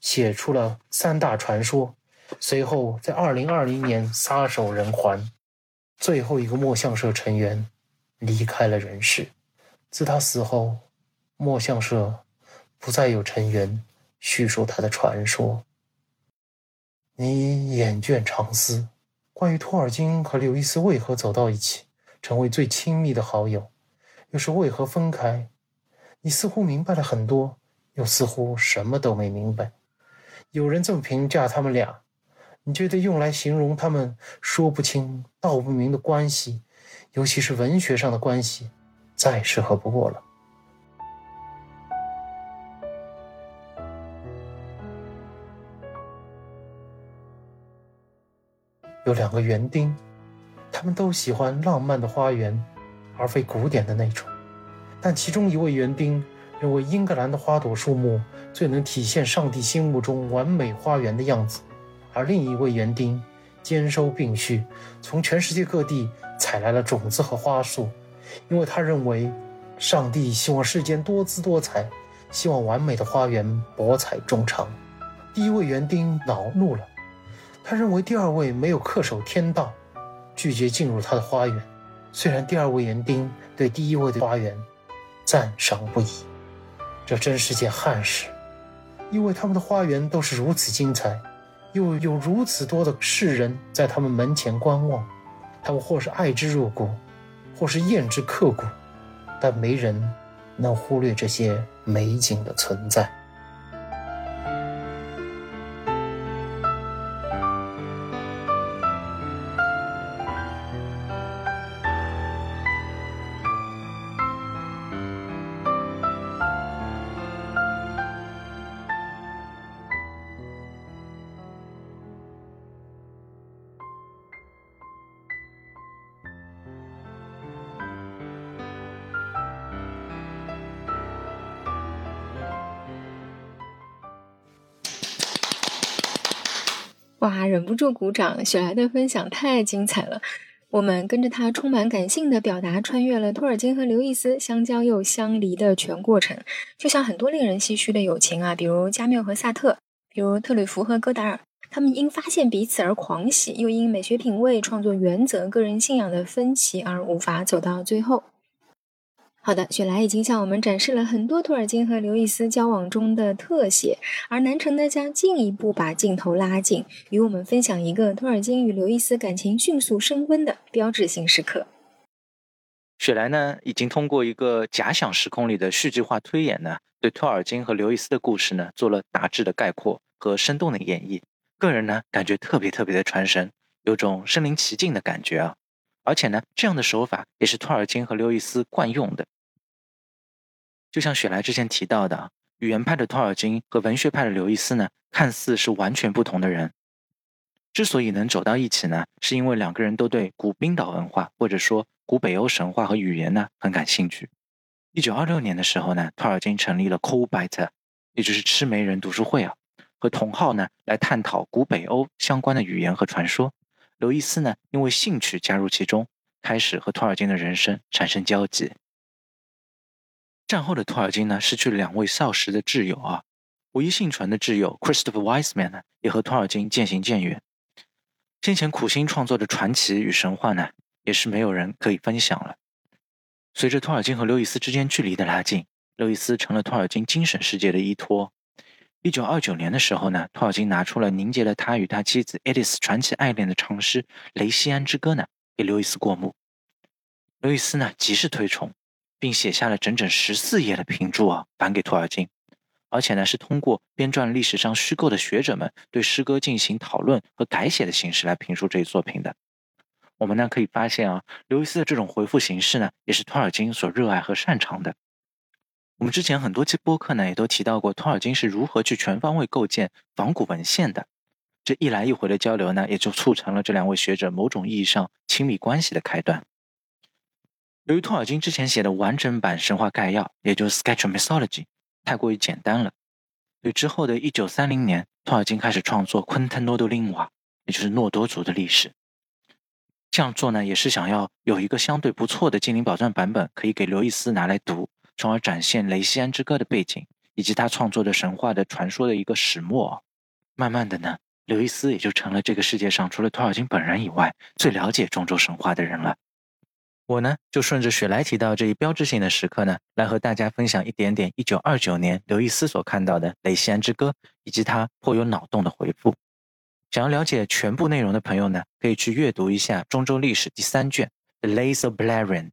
写出了三大传说。随后，在二零二零年撒手人寰，最后一个墨象社成员离开了人世。自他死后，墨象社不再有成员叙述他的传说。你眼倦长思，关于托尔金和刘易斯为何走到一起，成为最亲密的好友，又是为何分开？你似乎明白了很多，又似乎什么都没明白。有人这么评价他们俩，你觉得用来形容他们说不清道不明的关系，尤其是文学上的关系？再适合不过了。有两个园丁，他们都喜欢浪漫的花园，而非古典的那种。但其中一位园丁认为英格兰的花朵树木最能体现上帝心目中完美花园的样子，而另一位园丁兼收并蓄，从全世界各地采来了种子和花束。因为他认为，上帝希望世间多姿多彩，希望完美的花园博采众长。第一位园丁恼怒了，他认为第二位没有恪守天道，拒绝进入他的花园。虽然第二位园丁对第一位的花园赞赏不已，这真是件憾事，因为他们的花园都是如此精彩，又有如此多的世人在他们门前观望，他们或是爱之入骨。或是厌之刻骨，但没人能忽略这些美景的存在。哇，忍不住鼓掌！雪莱的分享太精彩了，我们跟着他充满感性的表达，穿越了托尔金和刘易斯相交又相离的全过程，就像很多令人唏嘘的友情啊，比如加缪和萨特，比如特吕弗和戈达尔，他们因发现彼此而狂喜，又因美学品味、创作原则、个人信仰的分歧而无法走到最后。好的，雪莱已经向我们展示了很多托尔金和刘易斯交往中的特写，而南城呢将进一步把镜头拉近，与我们分享一个托尔金与刘易斯感情迅速升温的标志性时刻。雪莱呢已经通过一个假想时空里的戏剧化推演呢，对托尔金和刘易斯的故事呢做了大致的概括和生动的演绎。个人呢感觉特别特别的传神，有种身临其境的感觉啊！而且呢，这样的手法也是托尔金和刘易斯惯用的。就像雪莱之前提到的，语言派的托尔金和文学派的刘易斯呢，看似是完全不同的人。之所以能走到一起呢，是因为两个人都对古冰岛文化或者说古北欧神话和语言呢很感兴趣。一九二六年的时候呢，托尔金成立了 Coolbite，也就是吃媒人读书会啊，和同号呢来探讨古北欧相关的语言和传说。刘易斯呢，因为兴趣加入其中，开始和托尔金的人生产生交集。战后的托尔金呢，失去了两位少时的挚友啊，唯一幸存的挚友 Christopher Wiseman 呢，也和托尔金渐行渐远。先前苦心创作的传奇与神话呢，也是没有人可以分享了。随着托尔金和刘易斯之间距离的拉近，刘易斯成了托尔金精神世界的依托。一九二九年的时候呢，托尔金拿出了凝结了他与他妻子爱丽丝传奇爱恋的长诗《雷西安之歌》呢，给刘易斯过目。刘易斯呢，极是推崇，并写下了整整十四页的评注啊，返给托尔金。而且呢，是通过编撰历史上虚构的学者们对诗歌进行讨论和改写的形式来评述这一作品的。我们呢可以发现啊，刘易斯的这种回复形式呢，也是托尔金所热爱和擅长的。我们之前很多期播客呢，也都提到过托尔金是如何去全方位构建仿古文献的。这一来一回的交流呢，也就促成了这两位学者某种意义上亲密关系的开端。由于托尔金之前写的完整版神话概要，也就是 Sketch Mythology，。太过于简单了。于之后的一九三零年，托尔金开始创作《昆特诺多林瓦》，也就是诺多族的历史。这样做呢，也是想要有一个相对不错的精灵宝钻版本，可以给刘易斯拿来读，从而展现《雷西安之歌》的背景以及他创作的神话的传说的一个始末。慢慢的呢，刘易斯也就成了这个世界上除了托尔金本人以外最了解中州神话的人了。我呢，就顺着雪莱提到这一标志性的时刻呢，来和大家分享一点点1929年刘易斯所看到的《雷西安之歌》，以及他颇有脑洞的回复。想要了解全部内容的朋友呢，可以去阅读一下《中州历史》第三卷《The Lays of Beleriand》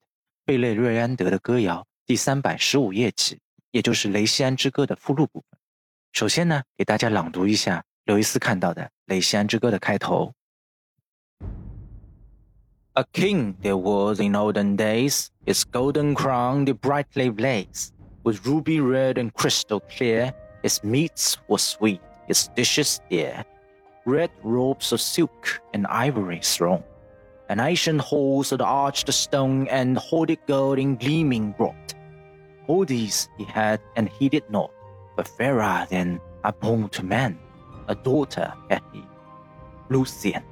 贝类瑞安德的歌谣第三百十五页起，也就是《雷西安之歌》的附录部分。首先呢，给大家朗读一下刘易斯看到的《雷西安之歌》的开头。A king there was in olden days, his golden crown did brightly blaze. With ruby red and crystal clear, his meats were sweet, his dishes dear. Red robes of silk and ivory thrown, and ancient halls of arched stone and hoarded gold in gleaming wrought. All these he had and heeded not, but fairer than a born to man, a daughter had he, Lucian.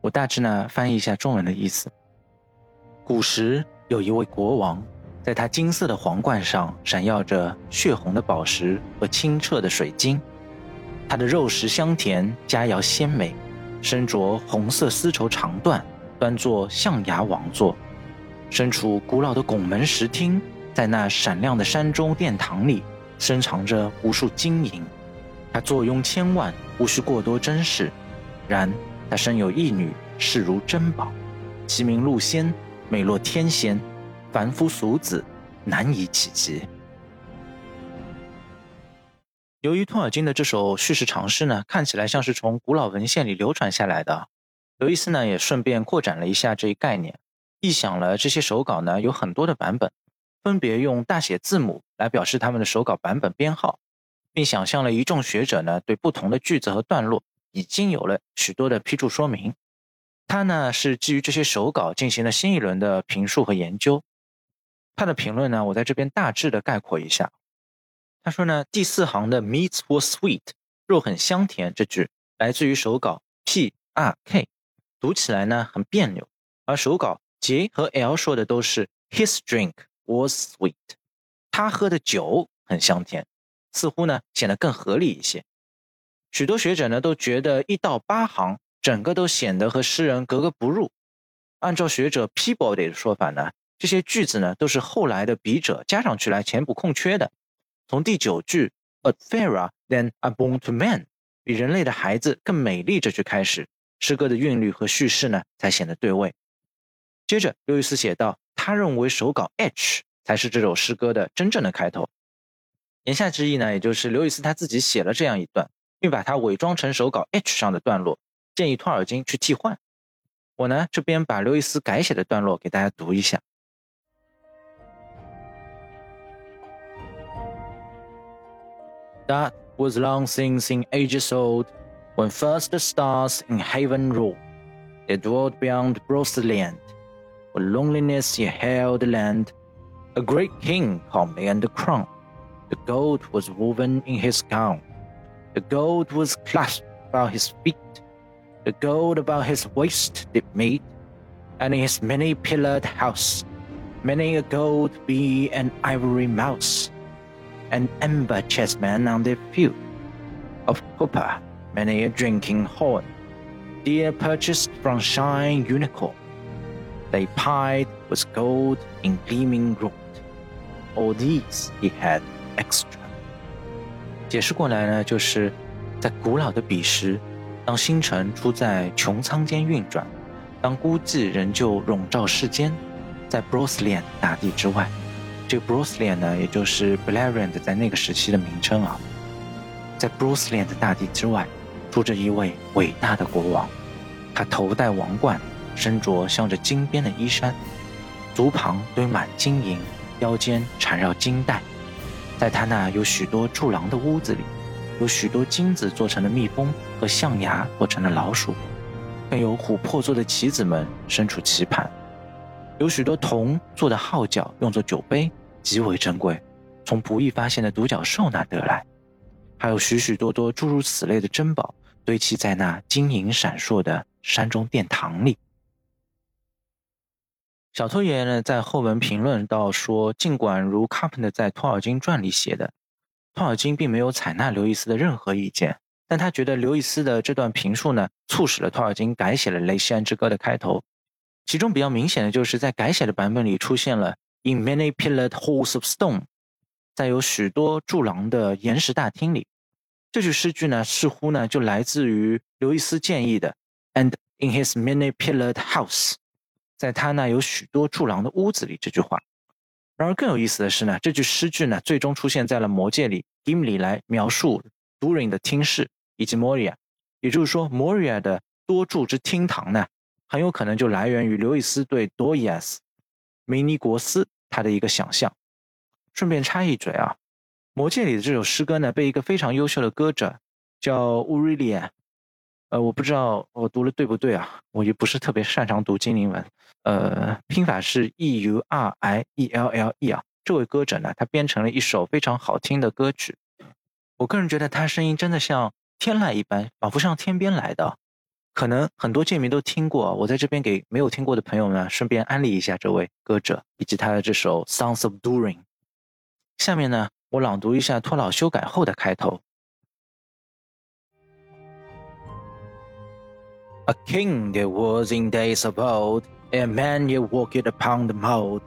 我大致呢翻译一下中文的意思。古时有一位国王，在他金色的皇冠上闪耀着血红的宝石和清澈的水晶，他的肉食香甜，佳肴鲜美，身着红色丝绸长缎，端坐象牙王座，身处古老的拱门石厅，在那闪亮的山中殿堂里，深藏着无数金银。他坐拥千万，无需过多珍视，然。他生有一女，视如珍宝，其名陆仙，美若天仙，凡夫俗子难以企及。由于托尔金的这首叙事长诗呢，看起来像是从古老文献里流传下来的，刘易斯呢也顺便扩展了一下这一概念，臆想了这些手稿呢有很多的版本，分别用大写字母来表示他们的手稿版本编号，并想象了一众学者呢对不同的句子和段落。已经有了许多的批注说明，他呢是基于这些手稿进行了新一轮的评述和研究。他的评论呢，我在这边大致的概括一下。他说呢，第四行的 “meats were sweet”，肉很香甜这句来自于手稿 P R K，读起来呢很别扭，而手稿 J 和 L 说的都是 “his drink was sweet”，他喝的酒很香甜，似乎呢显得更合理一些。许多学者呢都觉得一到八行整个都显得和诗人格格不入。按照学者 Peabody 的说法呢，这些句子呢都是后来的笔者加上去来填补空缺的。从第九句 "A fairer than a born to man" 比人类的孩子更美丽这句开始，诗歌的韵律和叙事呢才显得对位。接着刘易斯写道，他认为手稿 H 才是这首诗歌的真正的开头。言下之意呢，也就是刘易斯他自己写了这样一段。并把它伪装成手稿 H 上的段落，建议托尔金去替换。我呢这边把刘易斯改写的段落给大家读一下。That was long since in ages old, when first the stars in heaven ruled. They dwelt beyond land, where loneliness yet held the land. A great king calmly and the crown. The gold was woven in his gown. The gold was clasped about his feet, the gold about his waist did meet, and in his many pillared house, many a gold bee and ivory mouse. and ember chessmen on their field. Of copper many a drinking horn, dear purchased from shine unicorn. They pied with gold in gleaming rod. All these he had extra. 解释过来呢，就是在古老的彼时，当星辰出在穹苍间运转，当孤寂仍旧笼罩世间，在 b r o s l a n 大地之外，这个 b r o s l a n 呢，也就是 Beleriand 在那个时期的名称啊，在 b r o s l a n 的大地之外，住着一位伟大的国王，他头戴王冠，身着镶着金边的衣衫，足旁堆满金银，腰间缠绕金带。在他那有许多柱廊的屋子里，有许多金子做成的蜜蜂和象牙做成的老鼠，更有琥珀做的棋子们身处棋盘，有许多铜做的号角用作酒杯，极为珍贵，从不易发现的独角兽那得来，还有许许多多诸如此类的珍宝堆砌在那晶莹闪烁的山中殿堂里。小偷爷爷呢，在后文评论到说，尽管如 Carpenter 在托尔金传里写的，托尔金并没有采纳刘易斯的任何意见，但他觉得刘易斯的这段评述呢，促使了托尔金改写了《雷西安之歌》的开头。其中比较明显的就是在改写的版本里出现了 “In many pillared halls of stone”，在有许多柱廊的岩石大厅里。这句诗句呢，似乎呢就来自于刘易斯建议的 “And in his many pillared house”。在他那有许多柱廊的屋子里，这句话。然而更有意思的是呢，这句诗句呢，最终出现在了魔戒里，Gimli 来描述 Durin 的厅室以及 Moria。也就是说，Moria 的多柱之厅堂呢，很有可能就来源于刘易斯对 Dorias 梅尼国斯他的一个想象。顺便插一嘴啊，魔戒里的这首诗歌呢，被一个非常优秀的歌者叫 Urilia。呃，我不知道我读了对不对啊？我也不是特别擅长读精灵文。呃，拼法是 E U R I E L L E 啊。这位歌者呢，他编成了一首非常好听的歌曲。我个人觉得他声音真的像天籁一般，仿佛像天边来的。可能很多剑迷都听过，我在这边给没有听过的朋友们顺便安利一下这位歌者以及他的这首《Songs of During》。下面呢，我朗读一下托老修改后的开头。A king there was in days of old, a man yet walked upon the mould.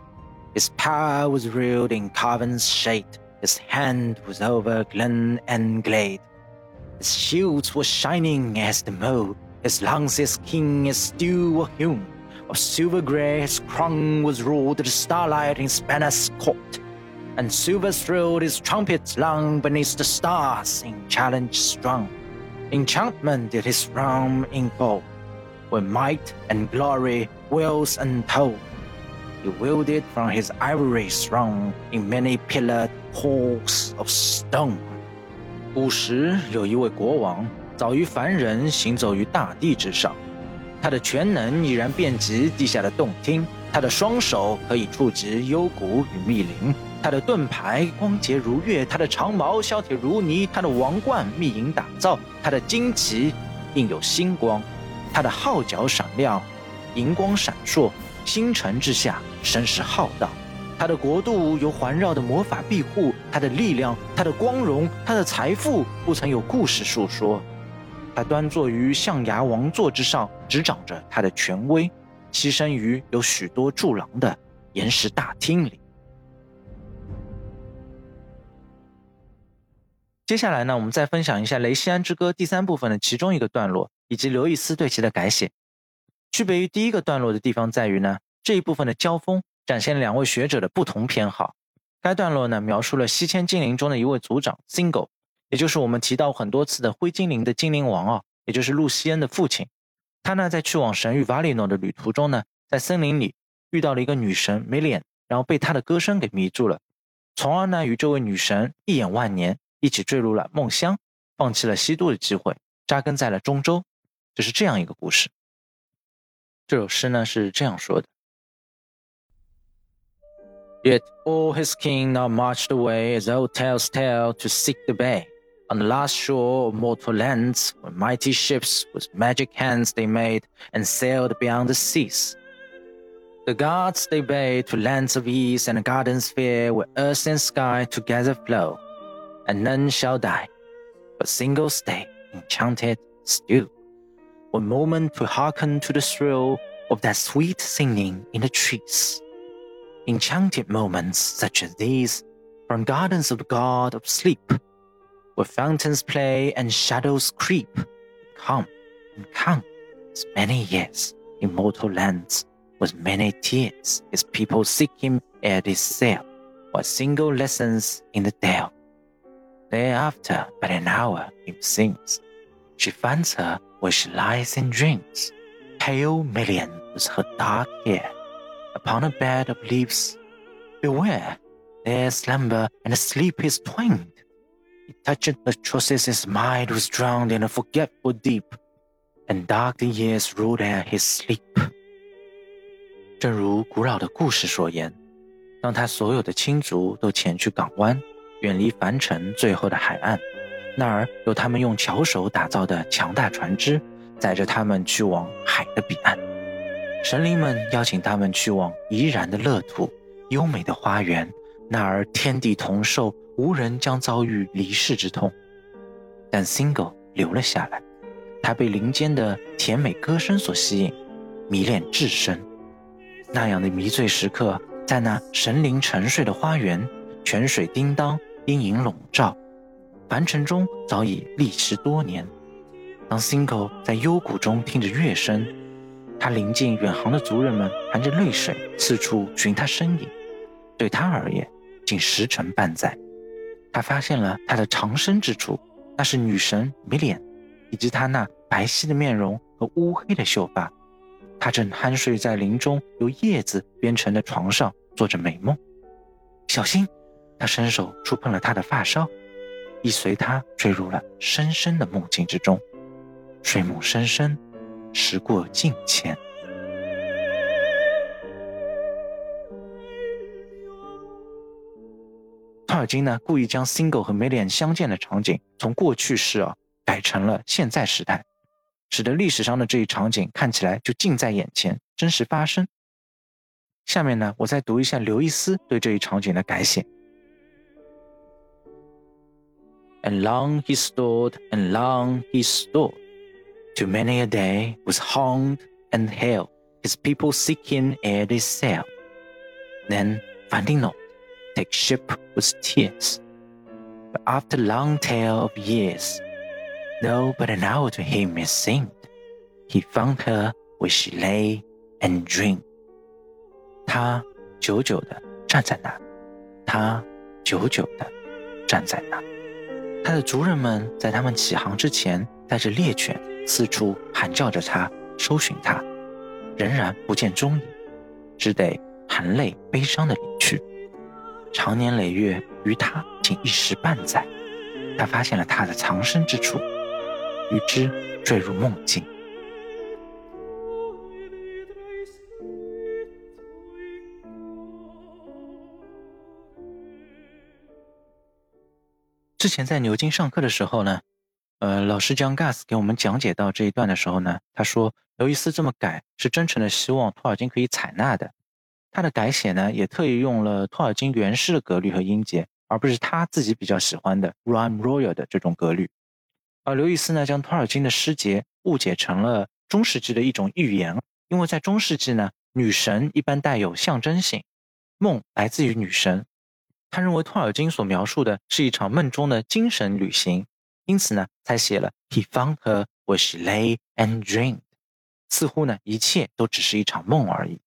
His power was ruled in carven's shade, his hand was over glen and glade. His shields were shining as the mould, his lungs as keen as steel were hewn. Of silver grey his crown was rolled the starlight in Spanish court, and silver thrilled his trumpets long beneath the stars in challenge strong. Enchantment did his realm involve with might and glory, wills and toll, he wielded from his ivory throne in many pillared halls of stone. 古时有一位国王，早于凡人行走于大地之上，他的全能已然遍及地下的洞厅，他的双手可以触及幽谷与密林，他的盾牌光洁如月，他的长矛削铁如泥，他的王冠密银打造，他的旌旗印有星光。他的号角闪亮，银光闪烁，星辰之下声势浩荡。他的国度由环绕的魔法庇护，他的力量，他的光荣，他的财富不曾有故事述说。他端坐于象牙王座之上，执掌着他的权威，栖身于有许多柱廊的岩石大厅里。接下来呢，我们再分享一下《雷西安之歌》第三部分的其中一个段落。以及刘易斯对其的改写，区别于第一个段落的地方在于呢，这一部分的交锋展现了两位学者的不同偏好。该段落呢，描述了西迁精灵中的一位族长 Single，也就是我们提到很多次的灰精灵的精灵王啊，也就是露西恩的父亲。他呢，在去往神域瓦里诺的旅途中呢，在森林里遇到了一个女神 m i l i a n 然后被她的歌声给迷住了，从而呢，与这位女神一眼万年，一起坠入了梦乡，放弃了西渡的机会，扎根在了中州。就是这样一个故事。这首诗呢是这样说的：Yet all his king now marched away as old tales tell to seek the bay. On the last shore of mortal lands, where mighty ships with magic hands they made and sailed beyond the seas. The gods they bade to lands of ease and gardens fair where earth and sky together flow. and none shall die, but single stay enchanted still. One moment to hearken to the thrill of that sweet singing in the trees. Enchanted moments such as these, from gardens of the god of sleep, where fountains play and shadows creep, come and count as many years immortal lands with many tears his people seek him ere they sail, while single lessons in the dale. Thereafter, but an hour, him sings. She finds her where she lies and dreams, pale million with her dark hair, upon a bed of leaves. Beware, there slumber and sleep is twained. He touched the tresses, his mind was drowned in a forgetful deep, and dark the years ruled ere his sleep. 正如古老的故事所言，当他所有的亲族都前去港湾，远离凡尘最后的海岸， 那儿有他们用巧手打造的强大船只，载着他们去往海的彼岸。神灵们邀请他们去往怡然的乐土、优美的花园，那儿天地同寿，无人将遭遇离世之痛。但 Single 留了下来，他被林间的甜美歌声所吸引，迷恋至深。那样的迷醉时刻，在那神灵沉睡的花园，泉水叮当，阴影笼罩，凡尘中早已历时多年。当 Single 在幽谷中听着乐声，他临近远航的族人们含着泪水四处寻他身影，对他而言，仅时辰半载。他发现了他的藏身之处，那是女神 Million，以及她那白皙的面容和乌黑的秀发。他正酣睡在林中由叶子编成的床上，做着美梦。小心！他伸手触碰了他的发梢，亦随他坠入了深深的梦境之中。睡梦深深，时过境迁。托尔金呢，故意将 Single 和 Million 相见的场景从过去式啊改成了现在时态。使得历史上的这一场景看起来就近在眼前，真实发生。下面呢，我再读一下刘易斯对这一场景的改写。And long he stood, and long he stood. Too many a day was hanged and held, his people seeking ere they sail. Then, finding not, take ship with tears. But after long tale of years, Though but an hour to him it seemed, he found her where she lay and dreamed. 他久久地站在那，他久久地站在那。 他的族人们在他们起航之前，带着猎犬四处喊叫着他，搜寻他，仍然不见踪影，只得含泪悲伤的离去。长年累月，于他仅一时半载，他发现了他的藏身之处。与之坠入梦境。之前在牛津上课的时候呢，呃，老师将 Gas 给我们讲解到这一段的时候呢，他说刘易斯这么改是真诚的希望托尔金可以采纳的。他的改写呢，也特意用了托尔金原诗的格律和音节，而不是他自己比较喜欢的 Rhyme Royal 的这种格律。而刘易斯呢，将托尔金的诗节误解成了中世纪的一种预言，因为在中世纪呢，女神一般带有象征性，梦来自于女神，他认为托尔金所描述的是一场梦中的精神旅行，因此呢，才写了 He found her where she lay and dreamed，似乎呢，一切都只是一场梦而已。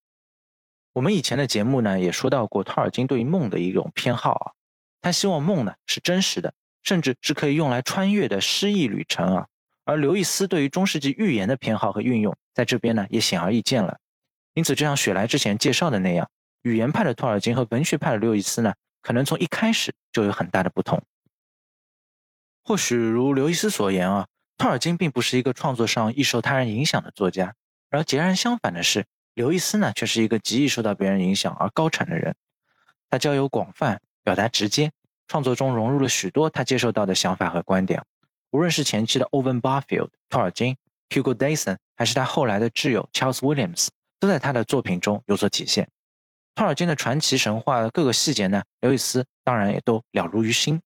我们以前的节目呢，也说到过托尔金对于梦的一种偏好啊，他希望梦呢是真实的。甚至是可以用来穿越的诗意旅程啊，而刘易斯对于中世纪寓言的偏好和运用，在这边呢也显而易见了。因此，就像雪莱之前介绍的那样，语言派的托尔金和文学派的刘易斯呢，可能从一开始就有很大的不同。或许如刘易斯所言啊，托尔金并不是一个创作上易受他人影响的作家，而截然相反的是，刘易斯呢却是一个极易受到别人影响而高产的人。他交友广泛，表达直接。创作中融入了许多他接受到的想法和观点，无论是前期的 Owen Barfield、托尔金、Hugo Dyson，还是他后来的挚友 Charles Williams，都在他的作品中有所体现。托尔金的传奇神话各个细节呢，刘易斯当然也都了如于心。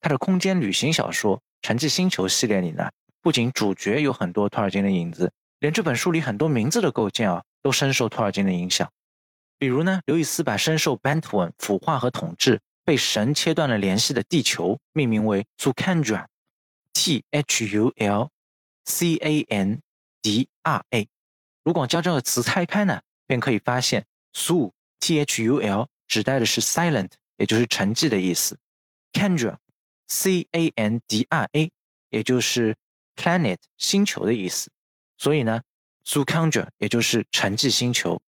他的空间旅行小说《沉寂星球》系列里呢，不仅主角有很多托尔金的影子，连这本书里很多名字的构建啊，都深受托尔金的影响。比如呢，刘易斯把深受 Bentwon 腐化和统治、被神切断了联系的地球命名为 Zulcandra，T H U L C A N D R A。如果将这个词拆开呢，便可以发现 Thul 指代的是 silent，也就是沉寂的意思；Candra C A N D R A 也就是 planet 星球的意思。所以呢，Sukandra 也就是沉寂星球。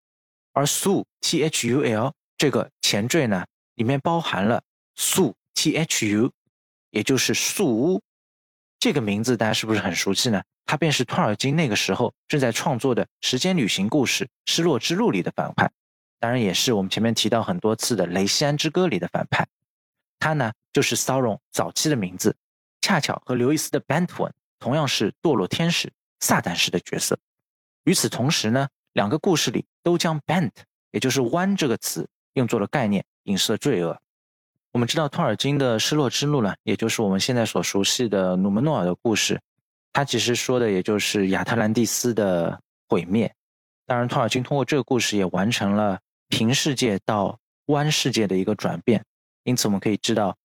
而 Su T H U L 这个前缀呢，里面包含了宿 T H U，也就是宿屋。这个名字大家是不是很熟悉呢？它便是托尔金那个时候正在创作的时间旅行故事《失落之路》里的反派，当然也是我们前面提到很多次的《雷西安之歌》里的反派。他呢，就是 Sauron 早期的名字，恰巧和刘易斯的 Bentwon 同样是堕落天使、撒旦式的角色。与此同时呢。两个故事里都将 bent，也就是弯这个词用作了概念，影射罪恶。我们知道托尔金的失落之路呢，也就是我们现在所熟悉的努门诺尔的故事，它其实说的也就是亚特兰蒂斯的毁灭。当然，托尔金通过这个故事也完成了平世界到弯世界的一个转变。因此，我们可以知道，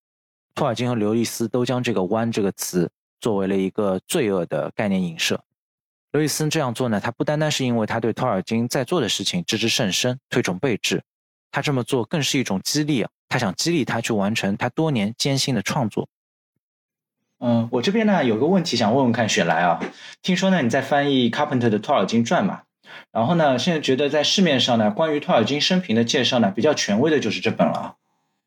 托尔金和刘易斯都将这个弯这个词作为了一个罪恶的概念影射。刘易斯这样做呢，他不单单是因为他对托尔金在做的事情知之甚深、推崇备至，他这么做更是一种激励啊，他想激励他去完成他多年艰辛的创作。嗯，我这边呢有个问题想问问看雪莱啊，听说呢你在翻译 Carpenter 的《托尔金传》嘛，然后呢现在觉得在市面上呢关于托尔金生平的介绍呢比较权威的就是这本了，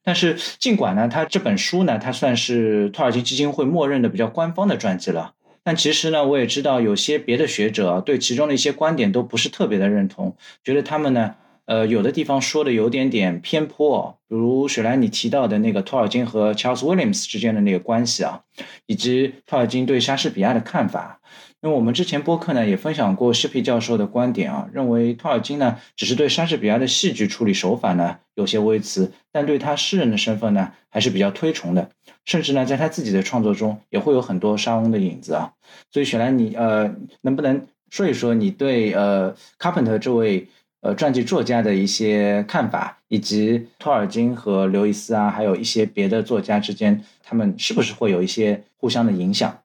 但是尽管呢他这本书呢它算是托尔金基金会默认的比较官方的传记了。但其实呢，我也知道有些别的学者对其中的一些观点都不是特别的认同，觉得他们呢，呃，有的地方说的有点点偏颇，比如雪兰你提到的那个托尔金和 Charles Williams 之间的那个关系啊，以及托尔金对莎士比亚的看法。因为我们之前播客呢也分享过施皮教授的观点啊，认为托尔金呢只是对莎士比亚的戏剧处理手法呢有些微词，但对他诗人的身份呢还是比较推崇的，甚至呢在他自己的创作中也会有很多莎翁的影子啊。所以雪兰，你呃能不能说一说你对呃 Carpenter 这位呃传记作家的一些看法，以及托尔金和刘易斯啊，还有一些别的作家之间，他们是不是会有一些互相的影响？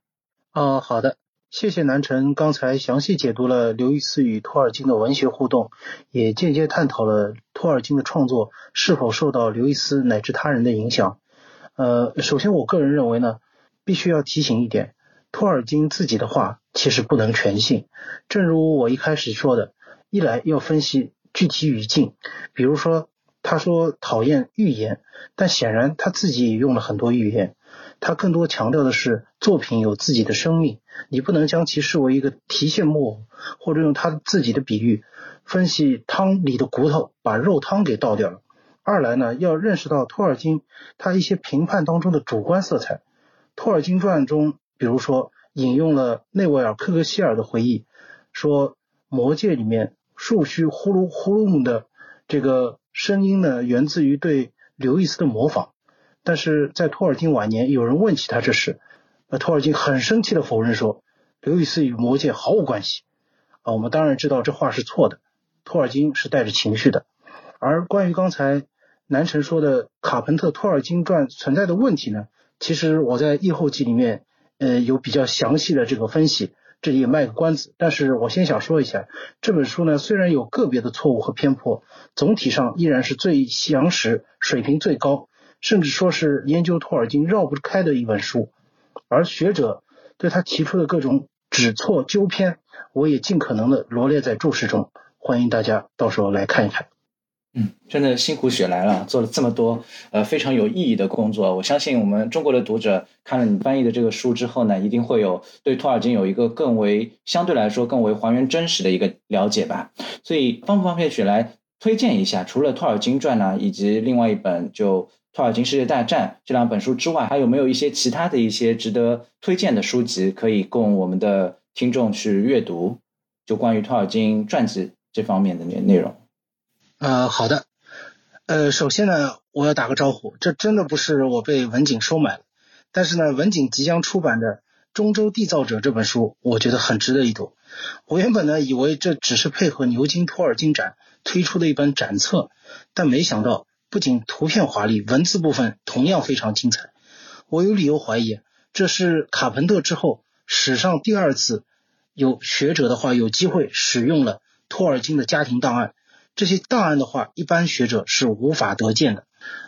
哦，好的。谢谢南辰刚才详细解读了刘易斯与托尔金的文学互动，也间接探讨了托尔金的创作是否受到刘易斯乃至他人的影响。呃，首先我个人认为呢，必须要提醒一点，托尔金自己的话其实不能全信。正如我一开始说的，一来要分析具体语境，比如说他说讨厌预言，但显然他自己也用了很多预言。他更多强调的是作品有自己的生命，你不能将其视为一个提线木偶，或者用他自己的比喻分析汤里的骨头，把肉汤给倒掉了。二来呢，要认识到托尔金他一些评判当中的主观色彩。托尔金传中，比如说引用了内维尔·克格希尔的回忆，说魔戒里面树须呼噜呼噜的这个声音呢，源自于对刘易斯的模仿。但是在托尔金晚年，有人问起他这事，那托尔金很生气的否认说，刘易斯与魔戒毫无关系。啊，我们当然知道这话是错的，托尔金是带着情绪的。而关于刚才南辰说的卡彭特托尔金传存在的问题呢，其实我在译后记里面，呃，有比较详细的这个分析，这里也卖个关子。但是我先想说一下，这本书呢，虽然有个别的错误和偏颇，总体上依然是最详实、水平最高。甚至说是研究托尔金绕不开的一本书，而学者对他提出的各种指错纠偏，我也尽可能的罗列在注释中，欢迎大家到时候来看一看。嗯，真的辛苦雪来了，做了这么多呃非常有意义的工作。我相信我们中国的读者看了你翻译的这个书之后呢，一定会有对托尔金有一个更为相对来说更为还原真实的一个了解吧。所以方不方便雪来推荐一下，除了托尔金传呢，以及另外一本就。《托尔金世界大战》这两本书之外，还有没有一些其他的一些值得推荐的书籍可以供我们的听众去阅读？就关于托尔金传记这方面的内内容。呃，好的。呃，首先呢，我要打个招呼，这真的不是我被文景收买了。但是呢，文景即将出版的《中州缔造者》这本书，我觉得很值得一读。我原本呢以为这只是配合牛津托尔金展推出的一本展册，但没想到不仅图片华丽，文字部分同样非常精彩。我有理由怀疑，这是卡彭特之后史上第二次有学者的话有机会使用了托尔金的家庭档案。这些档案的话，一般学者是无法得见的。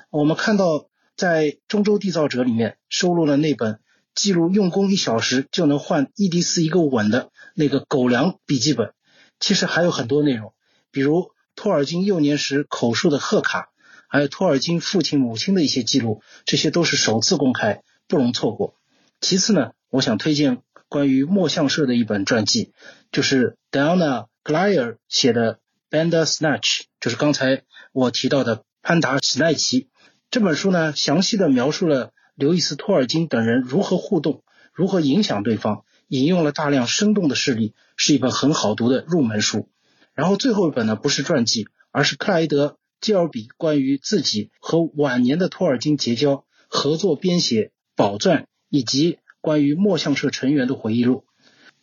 我们看到，在《中州缔造者》里面收录了那本记录用功一小时就能换伊迪丝一个吻的那个狗粮笔记本。其实还有很多内容，比如托尔金幼年时口述的贺卡，还有托尔金父亲母亲的一些记录，这些都是首次公开，不容错过。其次呢，我想推荐关于墨象社的一本传记，就是 Diana Glyer 写的。Banda Snatch 就是刚才我提到的潘达史奈奇这本书呢，详细的描述了刘易斯托尔金等人如何互动，如何影响对方，引用了大量生动的事例，是一本很好读的入门书。然后最后一本呢，不是传记，而是克莱德基尔比关于自己和晚年的托尔金结交、合作编写宝钻以及关于墨象社成员的回忆录。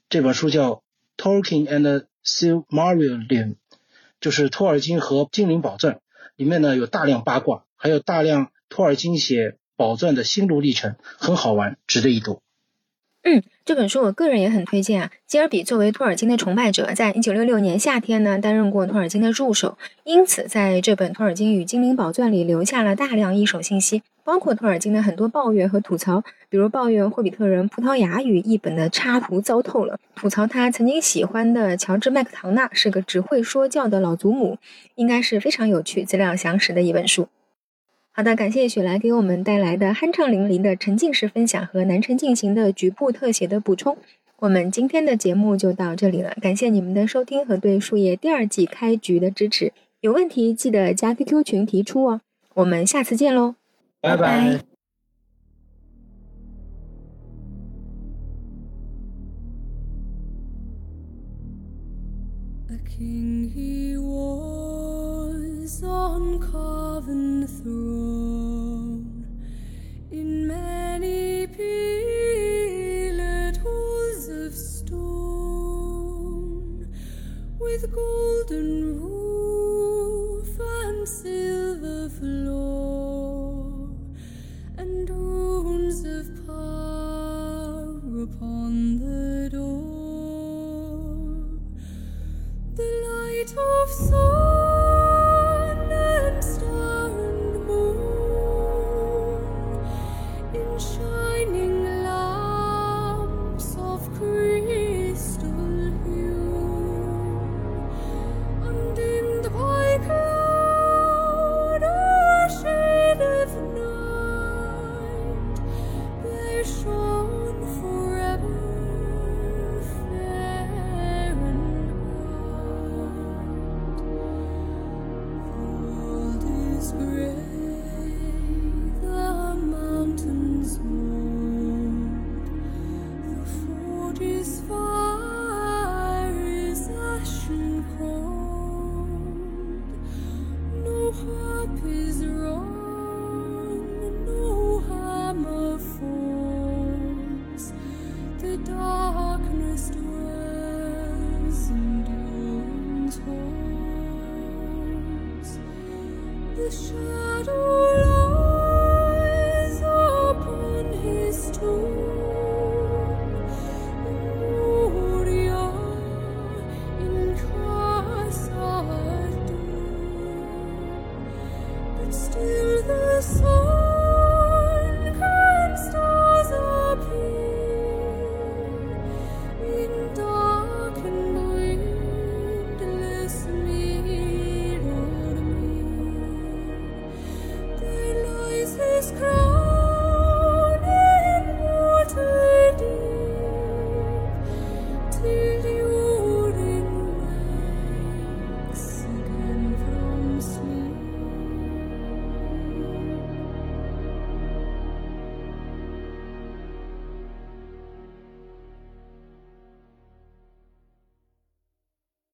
这本书叫《Tolkien and Silmarillion》。就是托尔金和精灵宝钻里面呢有大量八卦，还有大量托尔金写宝钻的心路历程，很好玩，值得一读。嗯，这本书我个人也很推荐啊。基尔比作为托尔金的崇拜者，在一九六六年夏天呢担任过托尔金的助手，因此在这本《托尔金与精灵宝钻》里留下了大量一手信息。包括托尔金的很多抱怨和吐槽，比如抱怨《霍比特人》葡萄牙语译本的插图糟透了，吐槽他曾经喜欢的乔治麦克唐纳是个只会说教的老祖母，应该是非常有趣、资料详实的一本书。好的，感谢雪莱给我们带来的酣畅淋漓的沉浸式分享和南城进行的局部特写的补充。我们今天的节目就到这里了，感谢你们的收听和对树叶第二季开局的支持。有问题记得加 QQ 群提出哦。我们下次见喽。拜拜。A king he golden